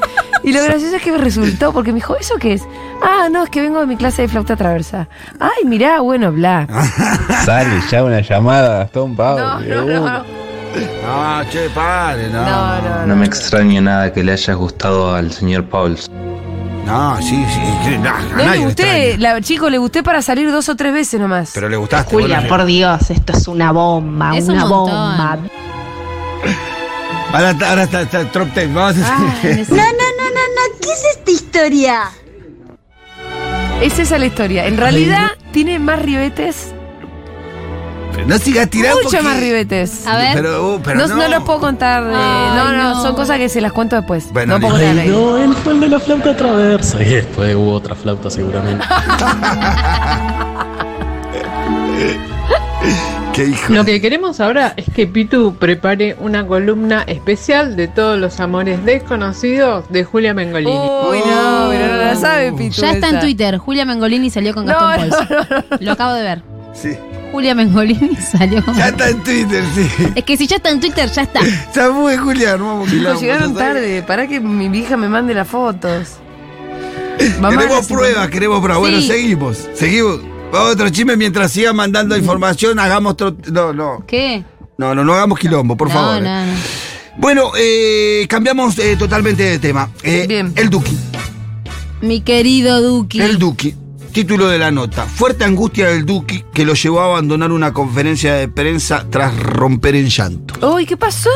Y lo gracioso es que me resultó, porque me dijo, ¿eso qué es? Ah, no, es que vengo de mi clase de flauta traversa. Ay, mirá, bueno, bla. Sale ya una llamada, Gastón Pablo. No, no, no. No, che, padre, no. No, no, No me extraña nada que le haya gustado al señor Pauls. No, sí, sí. no, a No nadie le gusté, la, chico, le gusté para salir dos o tres veces nomás. Pero le gustaste. Julia, por Dios, esto es una bomba, Es una bomba. Ahora, está- ahora está, está el top ten. Vamos a Ah, hacer. Ay, me- no, no, ¿qué es esta historia? Es esa la historia. En realidad tiene más ribetes, Pero no sigas tirando. mucho más ribetes. A ver. Pero, uh, pero no, no, no los puedo contar. eh, Ay, no, no, no. son cosas que se las cuento después. Bueno, no puedo contar ahí. él fue el de la flauta traversa. Y después hubo otra flauta seguramente. Qué hijo. Lo que queremos ahora es que Pitu prepare una columna especial de todos los amores desconocidos de Julia Mengolini. Uy, no, pero no la sabe, Pitu. Ya está en. Twitter. Julia Mengolini salió con No, Gastón no, Pauls. Lo acabo de ver. Sí. Julia Mengolini salió Ya está en Twitter, sí. Es que si ya está en Twitter, ya está. Ya fue, Julián. Vamos, Chicos, quilombo, llegaron tarde. Para que mi vieja me mande las fotos. Mamá, queremos pruebas, queremos pruebas. Bueno, Sí. seguimos, seguimos. Vamos a otro chisme mientras siga mandando información, hagamos otro. No, no. ¿Qué? No, no, no hagamos quilombo, por no, favor. no, no. Bueno, eh, cambiamos eh, totalmente de tema. Eh, Bien. El Duki. Mi querido Duki. El Duki. Título de la nota. Fuerte angustia del Duki que lo llevó a abandonar una conferencia de prensa tras romper en llanto. Uy, ¿qué pasó?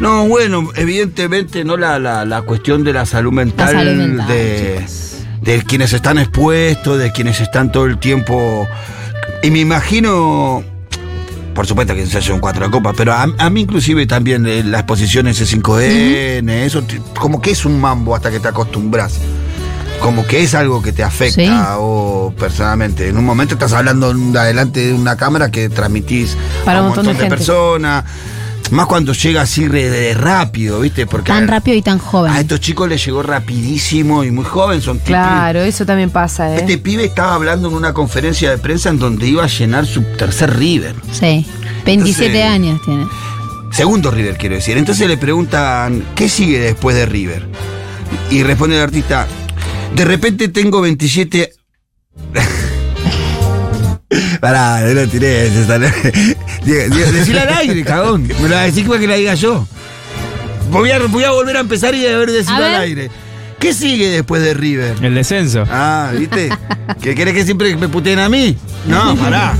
No, bueno, evidentemente no la, la, la cuestión de la salud mental, salud mental, de, de quienes están expuestos, de quienes están todo el tiempo. Y me imagino, por supuesto que se hace un cuatro de copas, pero a, a mí inclusive también eh, la exposición S5N, eso como que es un mambo hasta que te acostumbras. Como que es algo que te afecta Sí. o personalmente. En un momento estás hablando de adelante de una cámara que transmitís Para a un montón montón, de personas. Más cuando llega así re- rápido, ¿viste? Porque Tan a- rápido y tan joven. a estos chicos les llegó rapidísimo y muy joven, son Claro, eso también pasa, ¿eh? Este pibe estaba hablando en una conferencia de prensa en donde iba a llenar su tercer River. Sí. 27 Entonces- años tiene. Segundo River, quiero decir. Entonces le preguntan, ¿qué sigue después de River? Y responde el artista, de repente tengo 27... Pará, no lo tiré. Decilo al aire, cagón. Me lo decir para que la diga yo. Voy a, voy a volver a empezar y a ver decirlo al aire. ¿Qué sigue después de River? El descenso. Ah, ¿viste? ¿Que querés que siempre me puteen a mí? No, pará.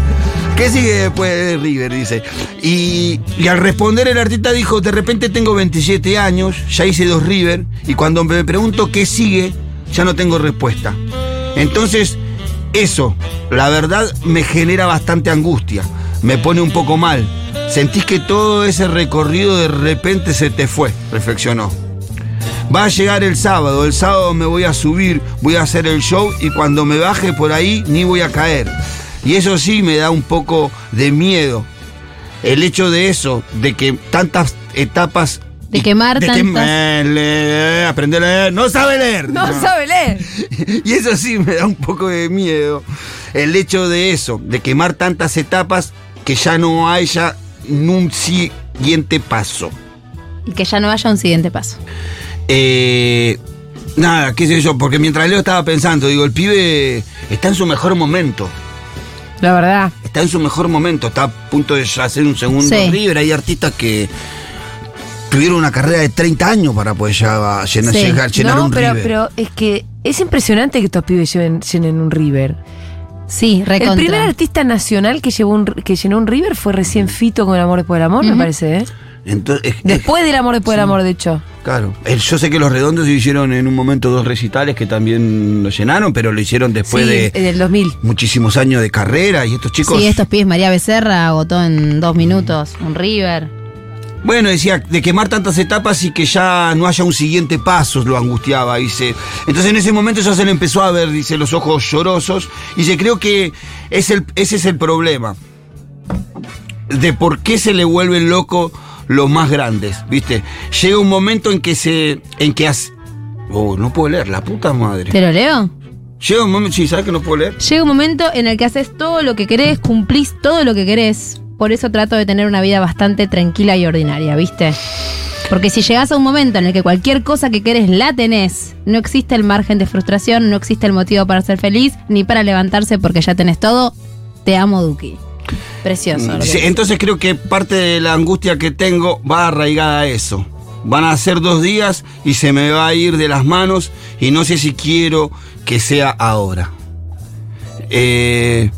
¿Qué sigue después de River? Dice. Y, y al responder el artista dijo, de repente tengo 27 años, ya hice dos River, y cuando me pregunto qué sigue, ya no tengo respuesta. Entonces, eso, la verdad, me genera bastante angustia. Me pone un poco mal. Sentís que todo ese recorrido de repente se te fue, reflexionó. Va a llegar el sábado, el sábado me voy a subir, voy a hacer el show y cuando me baje por ahí ni voy a caer. Y eso sí me da un poco de miedo. El hecho de eso, de que tantas etapas... De quemar de que tantas- me- le- aprender a leer, no sabe leer. No sabe leer. Y eso sí me da un poco de miedo. El hecho de eso, de quemar tantas etapas que ya no haya un siguiente paso. Y que ya no haya un siguiente paso. Eh, nada, qué sé yo, porque mientras Leo estaba pensando, digo, el pibe está en su mejor momento. La verdad. Está en su mejor momento, está a punto de hacer un segundo Sí. River. Hay artistas que tuvieron una carrera de 30 años para poder ya llenar, Sí. llegar- llenar no, un pero, River. pero es que es impresionante que estos pibes lleven, llenen un River. Sí, recontra. El primer artista nacional que, llevó un, que llenó un River fue recién Fito con El Amor Después del Amor, me parece, ¿eh? Entonces, es- es- Después del Amor Después del Amor, de hecho. claro. Yo sé que los redondos hicieron en un momento dos recitales que también lo llenaron, pero lo hicieron después sí, de del 2000. muchísimos años de carrera y estos chicos. Sí, estos pibes, María Becerra agotó en dos minutos un River. Bueno, decía, de quemar tantas etapas y que ya no haya un siguiente paso, lo angustiaba, dice. Entonces en ese momento ya se le empezó a ver, dice, los ojos llorosos. Y dice, creo que es el, ese es el problema. De por qué se le vuelven locos los más grandes, ¿viste? Llega un momento en que se. en que hace. Oh, no puedo leer, la puta madre. ¿Te lo leo? Llega un momento, sí, ¿sabes que no puedo leer? Llega un momento en el que haces todo lo que querés, cumplís todo lo que querés. Por eso trato de tener una vida bastante tranquila y ordinaria, ¿viste? Porque si llegás a un momento en el que cualquier cosa que querés la tenés, no existe el margen de frustración, no existe el motivo para ser feliz, ni para levantarse porque ya tenés todo. Te amo, Duki. Precioso. entonces creo que parte de la angustia que tengo va arraigada a eso. Van a ser dos días y se me va a ir de las manos y no sé si quiero que sea ahora. Eh,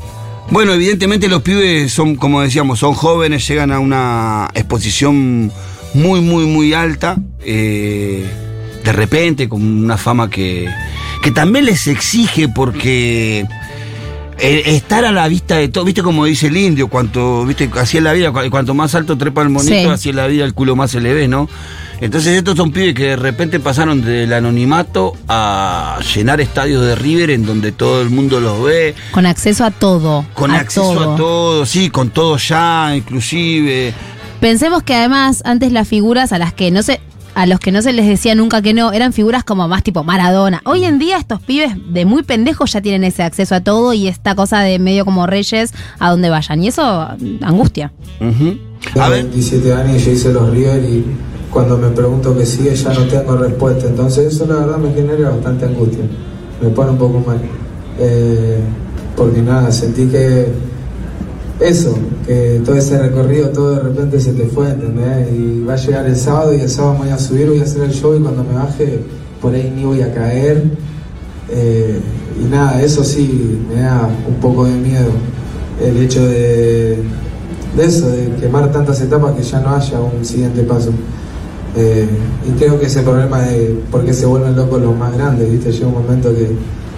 bueno, evidentemente los pibes son, como decíamos, son jóvenes, llegan a una exposición muy, muy, muy alta. eh, de repente, con una fama que, que también les exige porque eh, estar a la vista de todo, viste como dice el indio, cuanto, viste, así es la vida, cu- cuanto más alto trepa el monito, Sí. así es la vida, el culo más se le ve, ¿no? Entonces estos son pibes que de repente pasaron del anonimato a llenar estadios de River en donde todo el mundo los ve, Con acceso a todo. con a acceso todo. a todo, sí, con todo ya, inclusive. Pensemos que además antes las figuras a las que no se a los que no se les decía nunca que no, eran figuras como más tipo Maradona. Hoy en día estos pibes de muy pendejos ya tienen ese acceso a todo y esta cosa de medio como reyes a donde vayan. Y eso angustia. Ujú. Tengo 27 años y yo hice los River y cuando me pregunto qué sigue ya no tengo respuesta. Entonces eso la verdad me genera bastante angustia. me pone un poco mal. Eh, porque nada, sentí que eso, que todo ese recorrido, todo de repente se te fue, ¿entendés? Y va a llegar el sábado y el sábado me voy a subir, voy a hacer el show y cuando me baje, por ahí ni voy a caer. Eh, y nada, eso sí me da un poco de miedo. El hecho de eso, de quemar tantas etapas que ya no haya un siguiente paso. Eh, y creo que ese problema de por qué se vuelven locos los más grandes, ¿viste? Llega un momento que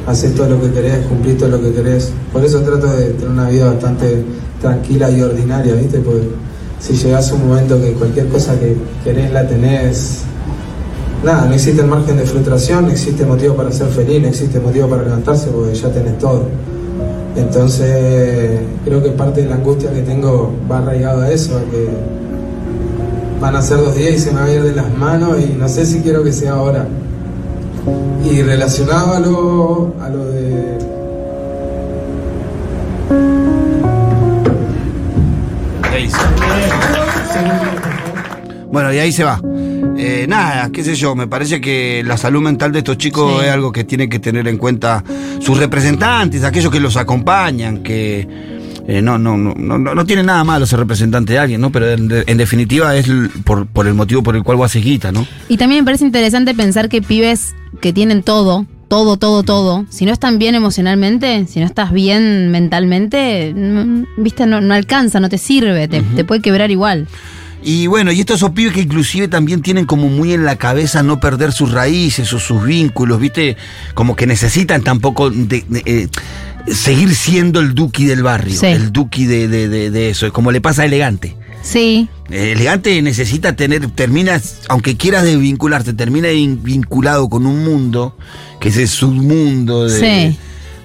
haces todo lo que querés, cumplís todo lo que querés. Por eso trato de tener una vida bastante tranquila y ordinaria, ¿viste? Porque si llegas a un momento que cualquier cosa que querés la tenés, nada, no existe el margen de frustración, no existe motivo para ser feliz, no existe motivo para levantarse porque ya tenés todo. Entonces, creo que parte de la angustia que tengo va arraigado a eso, a que van a ser dos días y se me va a ir de las manos y no sé si quiero que sea ahora. Y relacionado a lo, a lo de... Bueno, y ahí se va. Eh, nada, qué sé yo, me parece que la salud mental de estos chicos Sí. es algo que tienen que tener en cuenta sus representantes, aquellos que los acompañan, que eh, no, no, no, no, no tiene nada malo ser representante de alguien, ¿no? Pero en, en definitiva es por, por el motivo por el cual vos haces guita, ¿no? Y también me parece interesante pensar que pibes que tienen todo, todo, todo, todo, si no están bien emocionalmente, si no estás bien mentalmente, no- viste, no, no alcanza, no te sirve, te, te puede quebrar igual. Y bueno, y estos son pibes que inclusive también tienen como muy en la cabeza no perder sus raíces o sus vínculos, ¿viste? Como que necesitan tampoco de- de, eh, seguir siendo el duki del barrio, Sí. el duki de, de, de- de eso, como le pasa a Elegante. Sí, Elegante necesita tener, terminas, aunque quieras desvincularte, termina vin- vinculado con un mundo, que es el submundo de, Sí.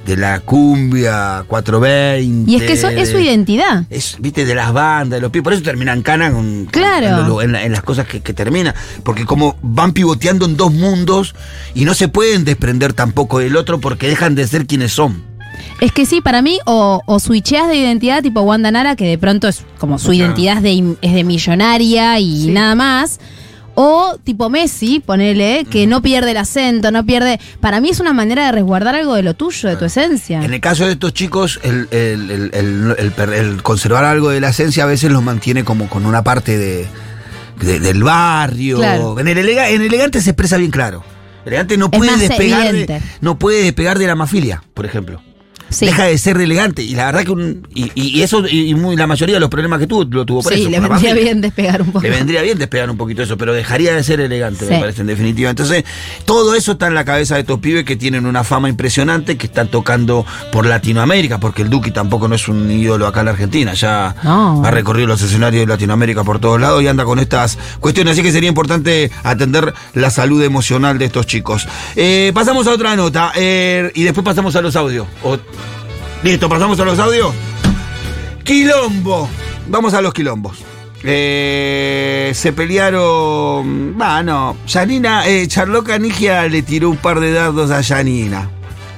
de la cumbia 420. y es que eso es su de- identidad. es, viste, de las bandas, de los pibes. Por eso terminan cana con, Claro. en, en la- en las cosas que, que termina. Porque como van pivoteando en dos mundos y no se pueden desprender tampoco del otro porque dejan de ser quienes son. Es que sí, para mí, o, o switcheas de identidad tipo Wanda Nara, que de pronto es como su identidad es de, es de millonaria y nada más. O tipo Messi, ponele, que no pierde el acento, no pierde. Para mí es una manera de resguardar algo de lo tuyo, de tu esencia. En el caso de estos chicos, el, el- el- el- el per- el conservar algo de la esencia a veces los mantiene como con una parte de, de- del barrio. Claro. En, el elega- en elegante se expresa bien claro. Elegante no Es puede más despegar de, evidente. no puede despegar de la mafilia, por ejemplo. Sí. Deja de ser elegante. Y la verdad que un- y, y- eso, y, muy, la mayoría de los problemas que tuvo, lo tuvo por Sí, eso. le por la vendría bien despegar un poco. Le vendría bien despegar un poquito eso, pero dejaría de ser elegante, me Sí. parece, en definitiva. Entonces, todo eso está en la cabeza de estos pibes que tienen una fama impresionante, que están tocando por Latinoamérica, porque el Duki tampoco no es un ídolo acá en la Argentina, ya No. ha recorrido los escenarios de Latinoamérica por todos lados y anda con estas cuestiones, así que sería importante atender la salud emocional de estos chicos. Eh, pasamos a otra nota eh, y después pasamos a los audios. O- Listo, pasamos a los audios. Quilombo. Vamos a los quilombos. Eh, se pelearon. Ah, no. Yanina, eh, Charlo Canigia le tiró un par de dardos a Yanina.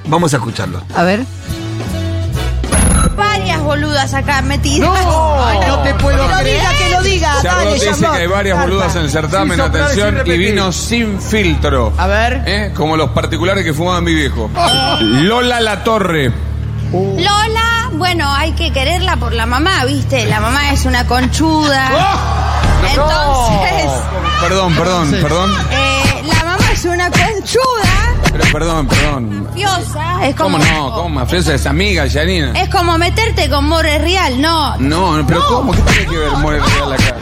Vamos a escucharlo. A ver. Varias boludas acá metidas. Ay, no te puedo que lo creer. diga, que lo diga. Charlotte Dale, dice Charlotte. que hay varias boludas en el certamen, Sin soplar, atención, sin y vino sin filtro. A ver. ¿Eh? Como los particulares que fumaba mi viejo. Lola La Torre. Lola, bueno, hay que quererla por la mamá, ¿viste? La mamá es una conchuda. Entonces, Perdón, perdón, perdón. eh, la mamá es una conchuda, Pero perdón, perdón. mafiosa. Es ¿Cómo como, no? ¿Cómo mafiosa? Es amiga, Janina. Es como meterte con More Real, no. No, pero ¿cómo? ¿Qué tiene que ver More Real acá?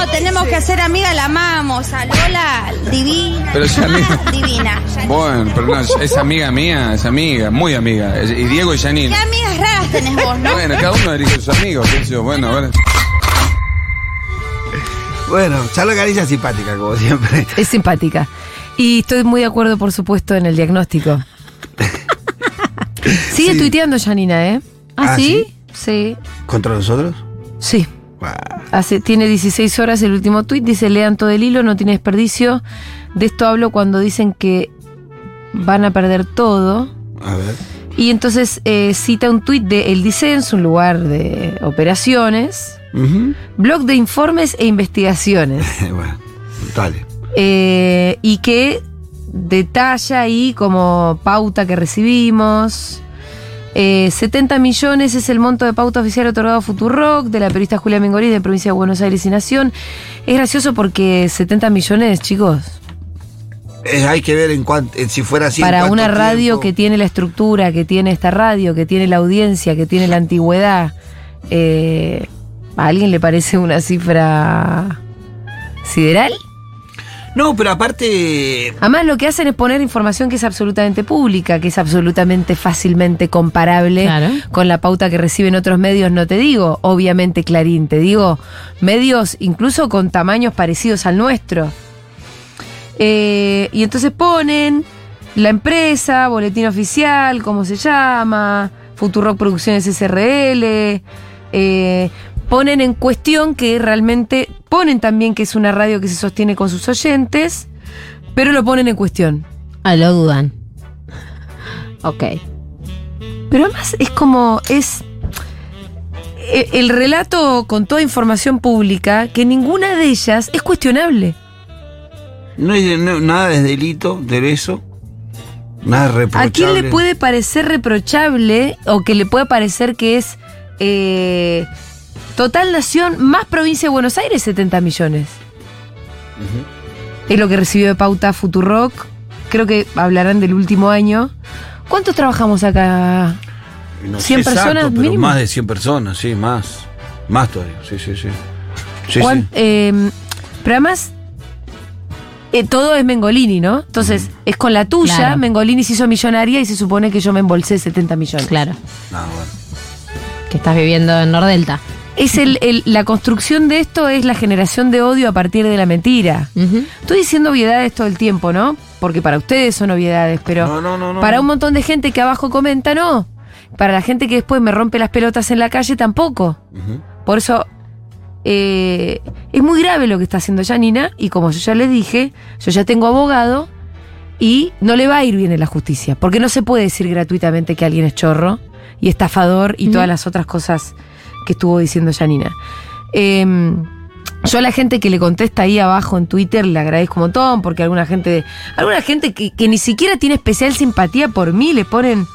No, tenemos que hacer amiga, la amamos. A Lola, divina. Pero Janina. Divina. Bueno, pero no, es amiga mía, es amiga, muy amiga. Es- Y Diego y ¿Qué Janina. amigas raras tenés vos, no? Bueno, cada uno elige sus amigos. qué sé yo. Bueno, a ver. Bueno, Charlo Canigia es simpática, como siempre. Es simpática. Y estoy muy de acuerdo, por supuesto, en el diagnóstico. Sigue Sí. tuiteando Janina, ¿eh? Ah, sí? Sí. ¿Contra nosotros? Sí. Hace, tiene 16 horas el último tuit, dice, lean todo el hilo, no tiene desperdicio. De esto hablo cuando dicen que van a perder todo. A ver. Y entonces eh, cita un tuit de El Dicenso, un lugar de operaciones, blog de informes e investigaciones. bueno, dale. Eh, y que detalla ahí como pauta que recibimos. Eh, 70 millones es el monto de pauta oficial otorgado a Futurock de la periodista Julia Mengolini de provincia de Buenos Aires y Nación. Es gracioso porque 70 millones, chicos, Eh, hay que ver en cuánto, eh, si fuera así. para una radio tiempo. que tiene la estructura, que tiene esta radio, que tiene la audiencia, que tiene la antigüedad, eh, ¿a alguien le parece una cifra sideral? No, pero aparte. Además, lo que hacen es poner información que es absolutamente pública, que es absolutamente fácilmente comparable Claro. con la pauta que reciben otros medios, no te digo, obviamente Clarín, te digo, medios incluso con tamaños parecidos al nuestro. Eh, y entonces ponen la empresa, boletín oficial, cómo se llama, Futurock Producciones SRL, eh, ponen en cuestión que realmente, ponen también que es una radio que se sostiene con sus oyentes, pero lo ponen en cuestión. Ah, lo dudan. Ok. Pero además es como, es e- el relato con toda información pública, que ninguna de ellas es cuestionable. No hay no- nada de delito de eso. Nada reprochable. ¿A quién le puede parecer reprochable o que le puede parecer que es eh, Total Nación más provincia de Buenos Aires 70 millones? Es lo que recibió de pauta Futurock. Creo que hablarán del último año. ¿Cuántos trabajamos acá? No sé 100 exacto, personas pero mínimo. Más de 100 personas, sí, más. Más todavía, sí, sí, sí. Sí, ¿Cuán- sí. eh, pero además, eh, todo es Mengolini, ¿no? Entonces, es con la tuya, Claro. Mengolini se hizo millonaria y se supone que yo me embolsé 70 millones. Claro. No, bueno. Que estás viviendo en Nordelta. Es el, el- la construcción de esto es la generación de odio a partir de la mentira. Estoy diciendo obviedades todo el tiempo, ¿no? Porque para ustedes son obviedades, pero No, no, no, no. para un montón de gente que abajo comenta, no. Para la gente que después me rompe las pelotas en la calle, tampoco. Por eso eh, es muy grave lo que está haciendo Janina y como yo ya le dije, yo ya tengo abogado y no le va a ir bien en la justicia, porque no se puede decir gratuitamente que alguien es chorro y estafador y todas las otras cosas que estuvo diciendo Janina. Em, yo a la gente que le contesta ahí abajo en Twitter le agradezco un montón, porque alguna gente, alguna gente que, ni siquiera tiene especial simpatía por mí le ponen.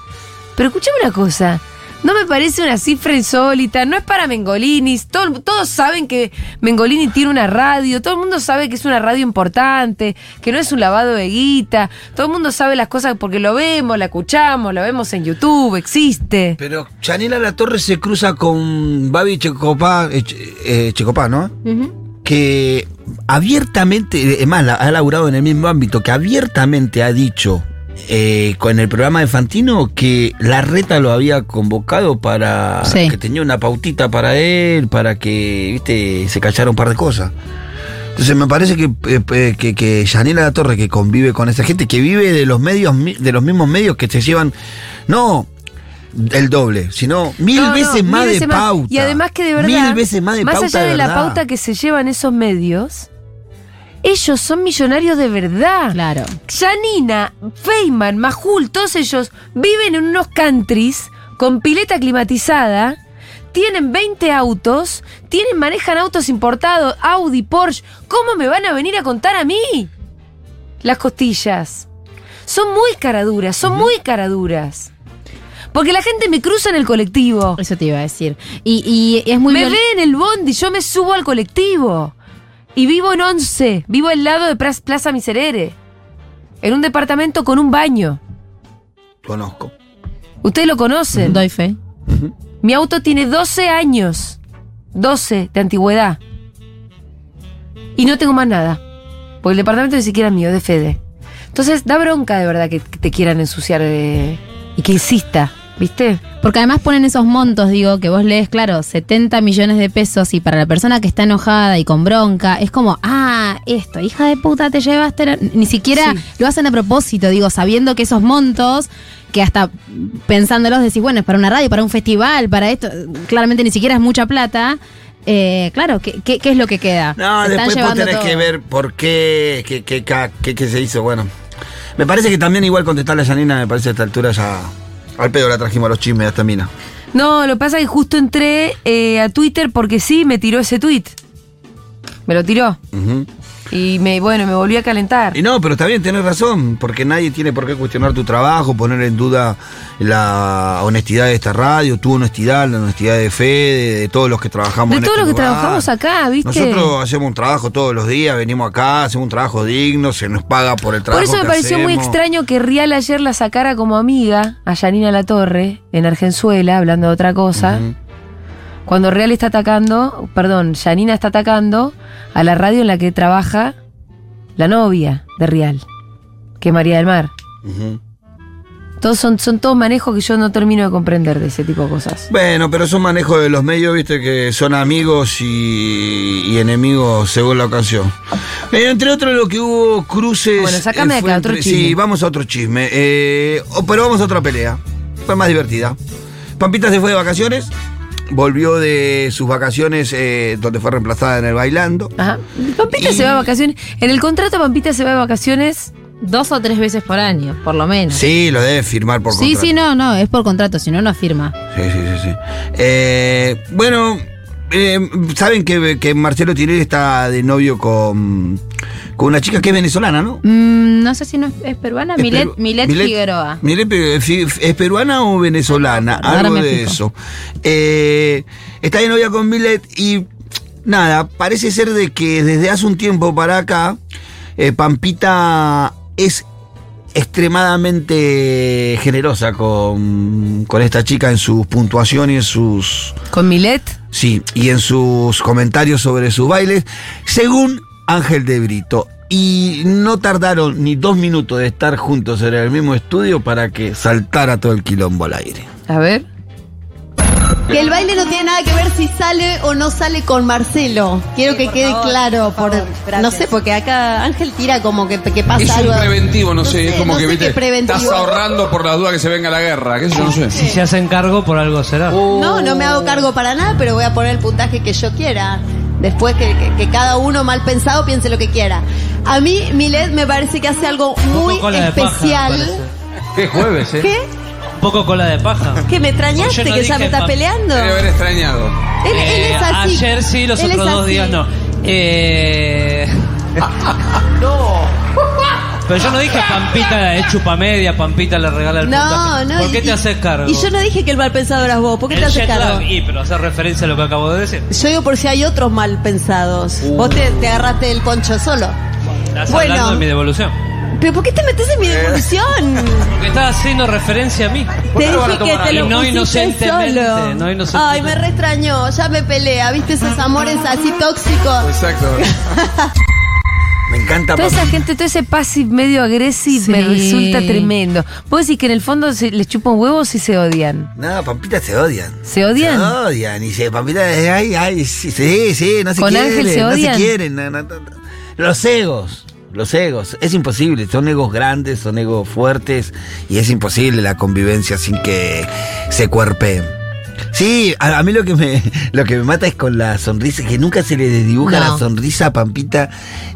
Pero escúchame una cosa. No me parece una cifra insólita, no es para Mengolini. todo- todos saben que Mengolini tiene una radio, todo el mundo sabe que es una radio importante, que no es un lavado de guita, todo el mundo sabe las cosas porque lo vemos, la escuchamos, la vemos en YouTube, existe. Pero Chanela La Torre se cruza con Babi Checopá, eh, eh, Checopá, ¿no? Que abiertamente, es más, ha laburado en el mismo ámbito, que abiertamente ha dicho eh, con el programa de Fantino que la reta lo había convocado para Sí. que tenía una pautita para él, para que, viste, se callara un par de cosas. Entonces me parece que, eh, eh, que, que Yanela La Torre, que convive con esa gente, que vive de los medios, de los mismos medios que se llevan, no el doble, sino mil No, no, veces mil más veces de más. pauta. Y además que de verdad, Mil veces más de más pauta allá de, la pauta que se llevan esos medios, ellos son millonarios de verdad. Claro. Janina, Feynman, Majul, todos ellos viven en unos countries con pileta climatizada, tienen 20 autos, tienen, manejan autos importados, Audi, Porsche. ¿Cómo me van a venir a contar a mí? Las costillas. Son muy caraduras, son muy caraduras. Porque la gente me cruza en el colectivo. Eso te iba a decir. Y, y es muy me ve en el bondi, yo me subo al colectivo. Y vivo en Once, vivo al lado de Plaza Miserere. En un departamento con un baño. Conozco. Ustedes lo conocen. Doy fe. Mi auto tiene 12 años. 12 de antigüedad. Y no tengo más nada. Porque el departamento ni siquiera es mío, es de Fede. Entonces da bronca de verdad que que te quieran ensuciar eh, y que insista, ¿viste? Porque además ponen esos montos, digo, que vos lees, claro, 70 millones de pesos y para la persona que está enojada y con bronca, es como, ah, esto, hija de puta, te llevaste. la-". Ni siquiera Sí. lo hacen a propósito, digo, sabiendo que esos montos, que hasta pensándolos decís, bueno, es para una radio, para un festival, para esto, claramente ni siquiera es mucha plata. Eh, claro, ¿qué, qué, qué es lo que queda? No, Se después vos tenés todo. que ver por qué, qué, qué, qué, qué- qué se hizo. Bueno, me parece que también igual contestarle a Janina, me parece a esta altura ya... Al pedo la trajimos a los chismes a esta mina. No, lo que pasa es que justo entré eh, a Twitter porque sí, me tiró ese tweet. Me lo tiró. Y me, bueno, me volví a calentar. Y no, pero está bien, tenés razón, porque nadie tiene por qué cuestionar tu trabajo, poner en duda la honestidad de esta radio, tu honestidad, la honestidad de Fede, de, todos los que trabajamos De en todos este los que trabajamos acá, ¿viste? Nosotros hacemos un trabajo todos los días, venimos acá, hacemos un trabajo digno, se nos paga por el Por trabajo eso me que pareció muy extraño que Rial ayer la sacara como amiga a Yanina La Torre en Argenzuela, hablando de otra cosa. Cuando Real está atacando, perdón, Yanina está atacando a la radio en la que trabaja la novia de Rial, que es María del Mar. Ujú. Todos son, son todos manejos que yo no termino de comprender de ese tipo de cosas. Bueno, pero son manejos de los medios, viste, que son amigos y, y enemigos según la ocasión. Eh, entre otros, lo que hubo cruces. Bueno, sacame de acá, otro entre- chisme. Sí, vamos a otro chisme. Eh, oh, pero vamos a otra pelea. Fue más divertida. Pampita se fue de vacaciones. Volvió de sus vacaciones eh, donde fue reemplazada en el bailando. Ajá. Pampita se va de vacaciones. En el contrato Pampita se va de vacaciones Dos o tres veces por año, por lo menos. Sí, lo debe firmar por Sí, contrato. sí, no, no, es por contrato, si no, no firma. Sí, sí, sí. sí. Eh, bueno, eh, saben que, que Marcelo Tinelli está de novio con, con una chica que es venezolana, ¿no? Mm, no sé si no es, es peruana, Es Milet, peru- Milet, Milet- Figueroa. Milet ¿Es peruana o venezolana? Algo de eso. Eh, está de novia con Milet y nada, parece ser de que desde hace un tiempo para acá, eh, Pampita es extremadamente generosa con, con esta chica en su puntuación y en sus... con Milet. Sí, y en sus comentarios sobre sus bailes, según Ángel de Brito. Y no tardaron ni dos minutos de estar juntos en el mismo estudio para que saltara todo el quilombo al aire. A ver. Que el baile no tiene nada que ver si sale o no sale con Marcelo. Quiero que quede claro. Por, no sé, porque acá Ángel tira como que, que pasa Es un algo. preventivo, no, sé, es como no que viste, estás ahorrando por la duda que se venga la guerra, qué sé yo, no sé. Si se hacen cargo, por algo será. No, no me hago cargo para nada, pero voy a poner el puntaje que yo quiera. Después que, que- que cada uno mal pensado piense lo que quiera. A mí, Milet me parece que hace algo muy paja, especial. Qué jueves, ¿eh? ¿Qué? Un poco cola de paja. ¿Que me extrañaste? No ¿Que ya me estás peleando? Debe haber extrañado. Él, él Eh, es así. Ayer sí, los Él otros dos así. días no. Eh... Pero yo no dije Pampita es chupa media, Pampita le regala el No, puntaje. no. ¿Por qué y- te haces cargo? Y yo no dije que el mal pensado eras vos. ¿Por qué te haces cargo? lag, y, pero hace referencia a lo que acabo de decir. Yo digo por si hay otros mal pensados. Uh. Vos te, te agarraste el poncho solo. Estás Bueno. hablando de mi devolución. ¿Pero por qué te metes en mi devolución? Porque estás haciendo referencia a mí. Te dije que te lo no inocentemente. solo. No inocentemente. Ay, me re extrañó. Ya me pelea. ¿Viste esos amores así tóxicos? Exacto. Me encanta Toda esa gente, todo ese passive medio agresivo me resulta tremendo. ¿Vos decís que en el fondo se, les chupan huevos y se odian? No, Pampita se odian. ¿Se odian? Se odian. Y se, Pampita, ay, ay, sí, sí, sí, no se ¿Con quieren. Ángel se no odian? se quieren. no, no, no, no. Los egos. Los egos. Es imposible. Son egos grandes, son egos fuertes. Y es imposible la convivencia sin que se cuerpeen. Sí, a, a mí lo que me lo que me mata es con la sonrisa, que nunca se le desdibuja No. la sonrisa a Pampita.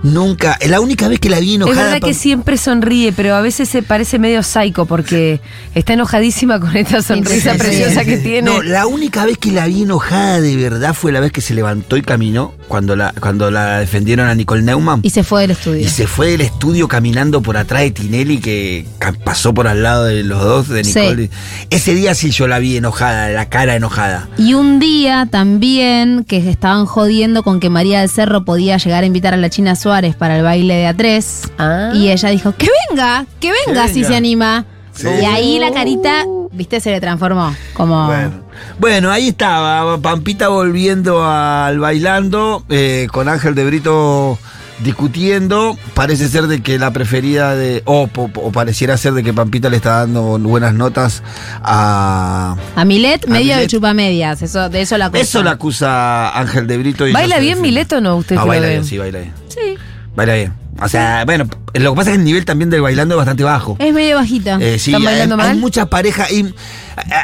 Nunca. Es la única vez que la vi Es enojada. verdad que siempre sonríe, pero a veces se parece medio psycho porque está enojadísima con esta sonrisa Sí, sí, preciosa sí. que tiene. No, la única vez que la vi enojada de verdad fue la vez que se levantó y caminó cuando la, cuando la defendieron a Nicole Neumann. Y se fue del estudio. Y se fue del estudio caminando por atrás de Tinelli que pasó por al lado de los dos de Sí. Nicole. Ese día sí yo la vi enojada, la cara enojada. Y un día también que estaban jodiendo con que María del Cerro podía llegar a invitar a la China Suárez para el baile de A3. Ah. Y ella dijo, que venga, que venga si se anima. Sí. Y ahí la carita, viste, se le transformó. Como... Bueno. Bueno, ahí estaba, Pampita volviendo al bailando, eh, con Ángel de Brito discutiendo. Parece ser de que la preferida de. O, o pareciera ser de que Pampita le está dando buenas notas a. A Milet, A medio de Milet. chupa medias. Eso, de eso la cosa. Eso la acusa Ángel de Brito. Y ¿Baila no bien. Mileto o no? Usted No, baila bien, sí, baila bien. Sí. Baila bien. O sea, bueno, lo que pasa es que el nivel también del bailando es bastante bajo. Es medio bajita. Eh, sí, ¿Están bailando hay, hay mal? muchas parejas, y,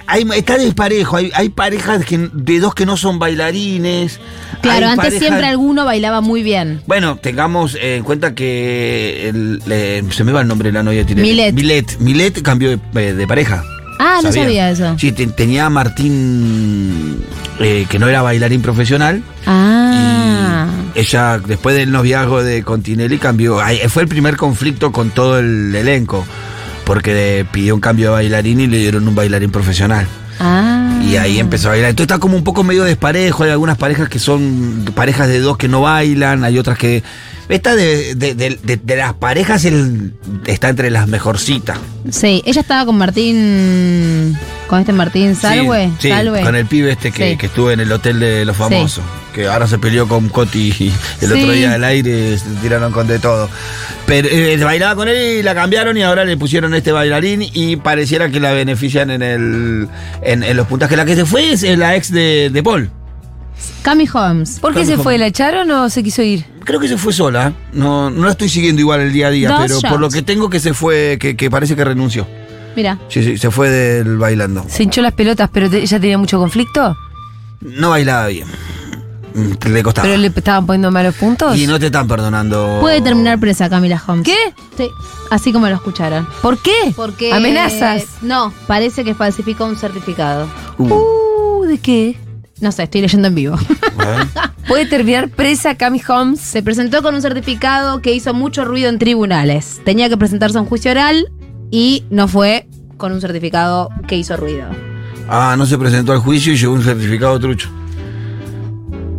hay, está desparejo, hay, hay parejas que- de dos que no son bailarines. Claro, hay antes parejas- siempre alguno bailaba muy bien. Bueno, tengamos en cuenta que el- le- se me va el nombre de la novia de Tinelli. Milet. Milet. Milet cambió de, eh, de pareja. Ah, no sabía eso. Sí, te- tenía a Martín, eh, que no era bailarín profesional. Ah. Ella, después del noviazgo de Continelli, cambió. Fue el primer conflicto con todo el elenco. Porque pidió un cambio de bailarín y le dieron un bailarín profesional. Ah. Y ahí empezó a bailar. Entonces está como un poco medio desparejo. Hay algunas parejas que son parejas de dos que no bailan. Hay otras que. Esta de, de- de- de- las parejas el- está entre las mejorcitas. Sí, ella estaba con Martín. Con este Martín Salwe. Sí, con el pibe este que, Sí. que estuvo en el hotel de los famosos. Que ahora se peleó con Coti y el otro día del aire se tiraron con de todo. Pero eh, bailaba con él y la cambiaron y ahora le pusieron este bailarín y pareciera que la benefician en el en, en los puntajes. La que se fue es la ex de, de Paul. Cami Holmes. ¿Por qué Cami se Holmes. fue? ¿La echaron o se quiso ir? Creo que se fue sola. No, no la estoy siguiendo igual el día a día, Dos pero por lo que tengo que se fue, que, que parece que renunció. Mira. Sí, sí, se fue del bailando. Se hinchó las pelotas, pero te- ella tenía mucho conflicto. No bailaba bien. Mm, Le costaba. Pero le estaban poniendo malos puntos. Y no te están perdonando. Puede terminar presa Camila Holmes. ¿Qué? Sí, así como lo escucharon. ¿Por qué? Porque. ¿Amenazas? No, parece que falsificó un certificado. Uh, ¿de qué? No sé, estoy leyendo en vivo. ¿Puede terminar presa Cami Holmes? Se presentó con un certificado que hizo mucho ruido en tribunales. Tenía que presentarse a un juicio oral y no fue con un certificado que hizo ruido. Ah, no se presentó al juicio y llevó un certificado trucho.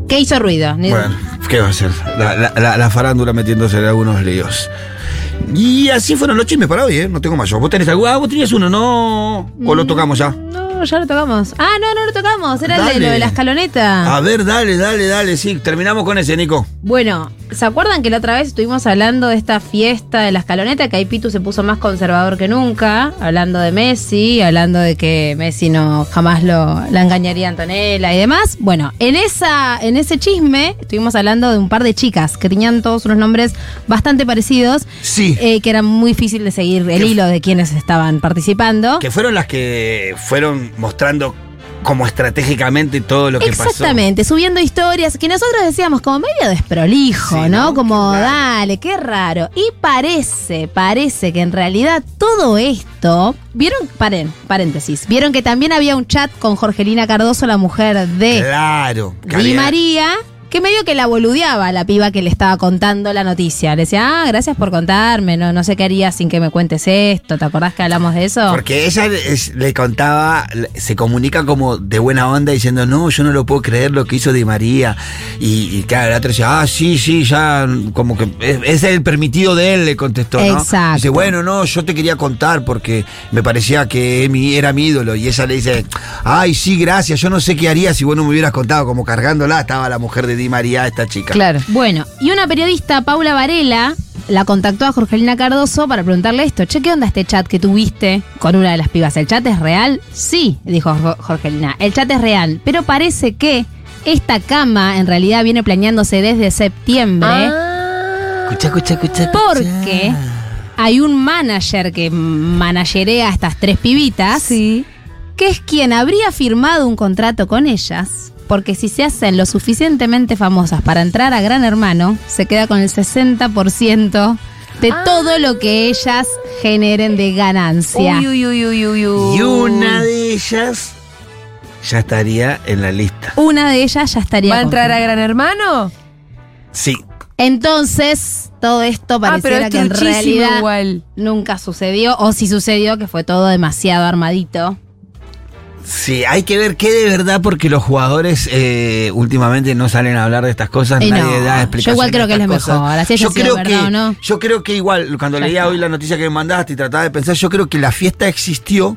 ¿Qué hizo ruido? Bueno, ¿qué va a hacer? La, la- la- la farándula metiéndose en algunos líos. Y así fueron los chismes para hoy, ¿eh? No tengo más yo. ¿Vos tenés algo? Ah, vos tenías uno, ¿no? ¿O lo tocamos ya? No, ya lo tocamos. Ah, no, no lo tocamos. Era el de lo de la escaloneta. A ver, dale, dale, dale. Sí, terminamos con ese, Nico. Bueno, ¿se acuerdan que la otra vez estuvimos hablando de esta fiesta de la escaloneta? Que ahí Pitu se puso más conservador que nunca, hablando de Messi, hablando de que Messi no jamás lo, la engañaría a Antonella y demás. Bueno, en, esa, en ese chisme estuvimos hablando de un par de chicas que tenían todos unos nombres bastante parecidos. Sí. eh, que era muy difícil de seguir el hilo de quienes estaban participando. Que fueron las que fueron mostrando como estratégicamente todo lo que pasó. Exactamente, subiendo historias que nosotros decíamos como medio desprolijo, ¿no? Como, dale, qué raro. Y parece, parece que en realidad todo esto. ¿Vieron? Paren, paréntesis. Vieron que también había un chat con Jorgelina Cardoso, la mujer de Claro. Di María. Que medio que la boludeaba la piba que le estaba contando la noticia. Le decía, ah, gracias por contarme, no, no sé qué haría sin que me cuentes esto. ¿Te acordás que hablamos de eso? Porque ella es- le contaba, se comunica como de buena onda diciendo, no, yo no lo puedo creer lo que hizo Di María. Y, y claro, la otra decía, ah, sí, sí, ya, como que es, es el permitido de él, le contestó, ¿no? Exacto. Dice, bueno, no, yo te quería contar porque me parecía que era mi ídolo. Y ella le dice, ay, sí, gracias, yo no sé qué haría si vos no me hubieras contado, como cargándola, estaba la mujer de Di María, esta chica. Bueno, y una periodista, Paula Varela, la contactó a Jorgelina Cardoso para preguntarle esto. Che, ¿qué onda este chat que tuviste con una de las pibas? ¿El chat es real? Sí, dijo Jo- Jorgelina. El chat es real, pero parece que esta cama en realidad viene planeándose desde septiembre. Escucha, escucha, escucha. Porque hay un manager que managerea a estas tres pibitas. que es quien habría firmado un contrato con ellas. Porque si se hacen lo suficientemente famosas para entrar a Gran Hermano, se queda con el 60% de todo lo que ellas generen de ganancia. Uy, uy, uy, uy, uy, uy. Y una de ellas ya estaría en la lista. Una de ellas ya estaría. ¿Va a entrar a. Gran Hermano? Sí. Entonces, todo esto Ah, pero pareciera es que en realidad igual. nunca sucedió. O si sucedió, que fue todo demasiado armadito. Sí, hay que ver qué de verdad, porque los jugadores eh, últimamente no salen a hablar de estas cosas, Y nadie no, da yo explicaciones. igual creo que es lo mejor, así yo creo verdad que, o no. Yo creo que igual, cuando leía hoy la noticia que me mandaste y trataba de pensar, yo creo que la fiesta existió,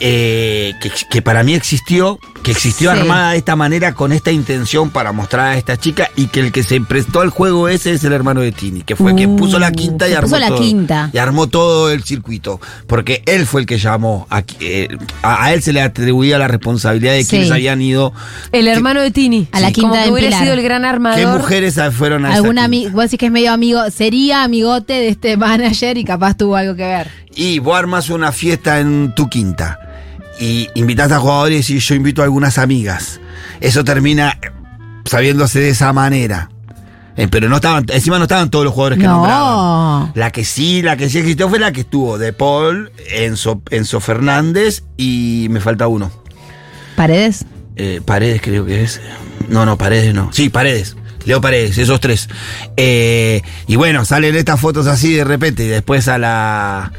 eh, que, que para mí existió, que existió Sí. armada de esta manera con esta intención para mostrar a esta chica y que el que se prestó al juego ese es el hermano de Tini, que fue quien puso la quinta y armó Uh, puso la todo, quinta. y armó todo el circuito, porque él fue el que llamó, a, eh, a, a él se le atribuía la responsabilidad de Sí. quienes habían ido, El hermano de Tini. A la Sí. quinta Como que hubiera Pilar. sido el gran armador. qué mujeres fueron a esa Algún quinta. amigo, vos decís que es medio amigo, sería amigote de este manager y capaz tuvo algo que ver. y vos armas una fiesta en tu quinta y invitas a jugadores y yo invito a algunas amigas. Eso termina sabiéndose de esa manera. Eh, pero no estaban, encima no estaban todos los jugadores que No. nombraban. La que sí, la que sí existió fue la que estuvo de Paul, Enzo, Enzo Fernández y me falta uno. ¿Paredes? Eh, Paredes creo que es. No, no, Paredes no. Sí, Paredes. Leo Paredes, esos tres. Eh, y bueno, salen estas fotos así de repente y después a la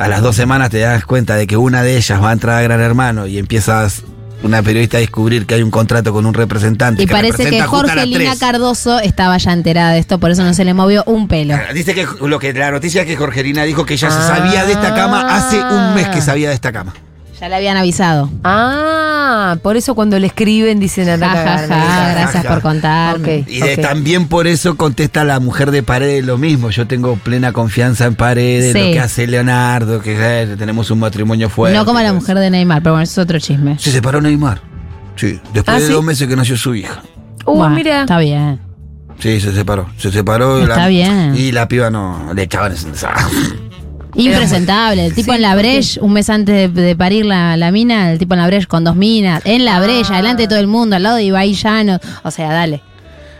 a las dos semanas te das cuenta de que una de ellas va a entrar a Gran Hermano y empiezas una periodista a descubrir que hay un contrato con un representante. Y parece que Jorgelina. Cardoso estaba ya enterada de esto, por eso no se le movió un pelo. Dice que lo que la noticia es que Jorgelina dijo que ella se sabía de esta cama hace un mes que sabía de esta cama. Ya le habían avisado. Ah, por eso cuando le escriben dicen anda Ja, ja, ja, gracias por contarme. Ok. Y de- también por eso contesta la mujer de Paredes lo mismo. Yo tengo plena confianza en Paredes, Sí. lo que hace Leonardo, que eh, tenemos un matrimonio fuerte. no como la mujer de Neymar, pero bueno, eso es otro chisme. Se separó Neymar. Sí, después ¿Ah, de sí? dos meses que nació su hija. Uh, mira. Está bien. Sí, se separó. Se separó. Está la- bien. Y la piba no le echaban ese. Impresentable. El tipo en la breche, un mes antes de, de parir la, la mina, el tipo en la breche con dos minas, en la brecha, delante de todo el mundo, al lado de Ibai Llano. O sea, dale.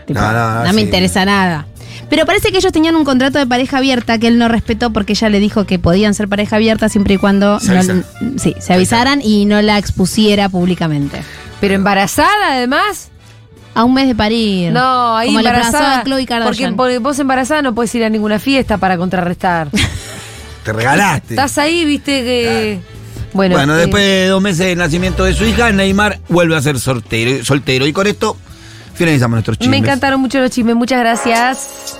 Tipo, No, no, no, me sí. interesa nada. Pero parece que ellos tenían un contrato de pareja abierta que él no respetó porque ella le dijo que podían ser pareja abierta siempre y cuando Se no- sí, se avisaran y no la expusiera públicamente. Pero embarazada además. A un mes de parir. No, ahí Como la embarazada. embarazada Khloe porque, Kardashian. porque vos embarazada no puedes ir a ninguna fiesta para contrarrestar. Te regalaste. Estás ahí, viste que. Bueno, Bueno, eh, después de dos meses del nacimiento de su hija, Neymar vuelve a ser soltero. soltero. Y con esto finalizamos nuestros chismes. me encantaron mucho los chismes. Muchas gracias.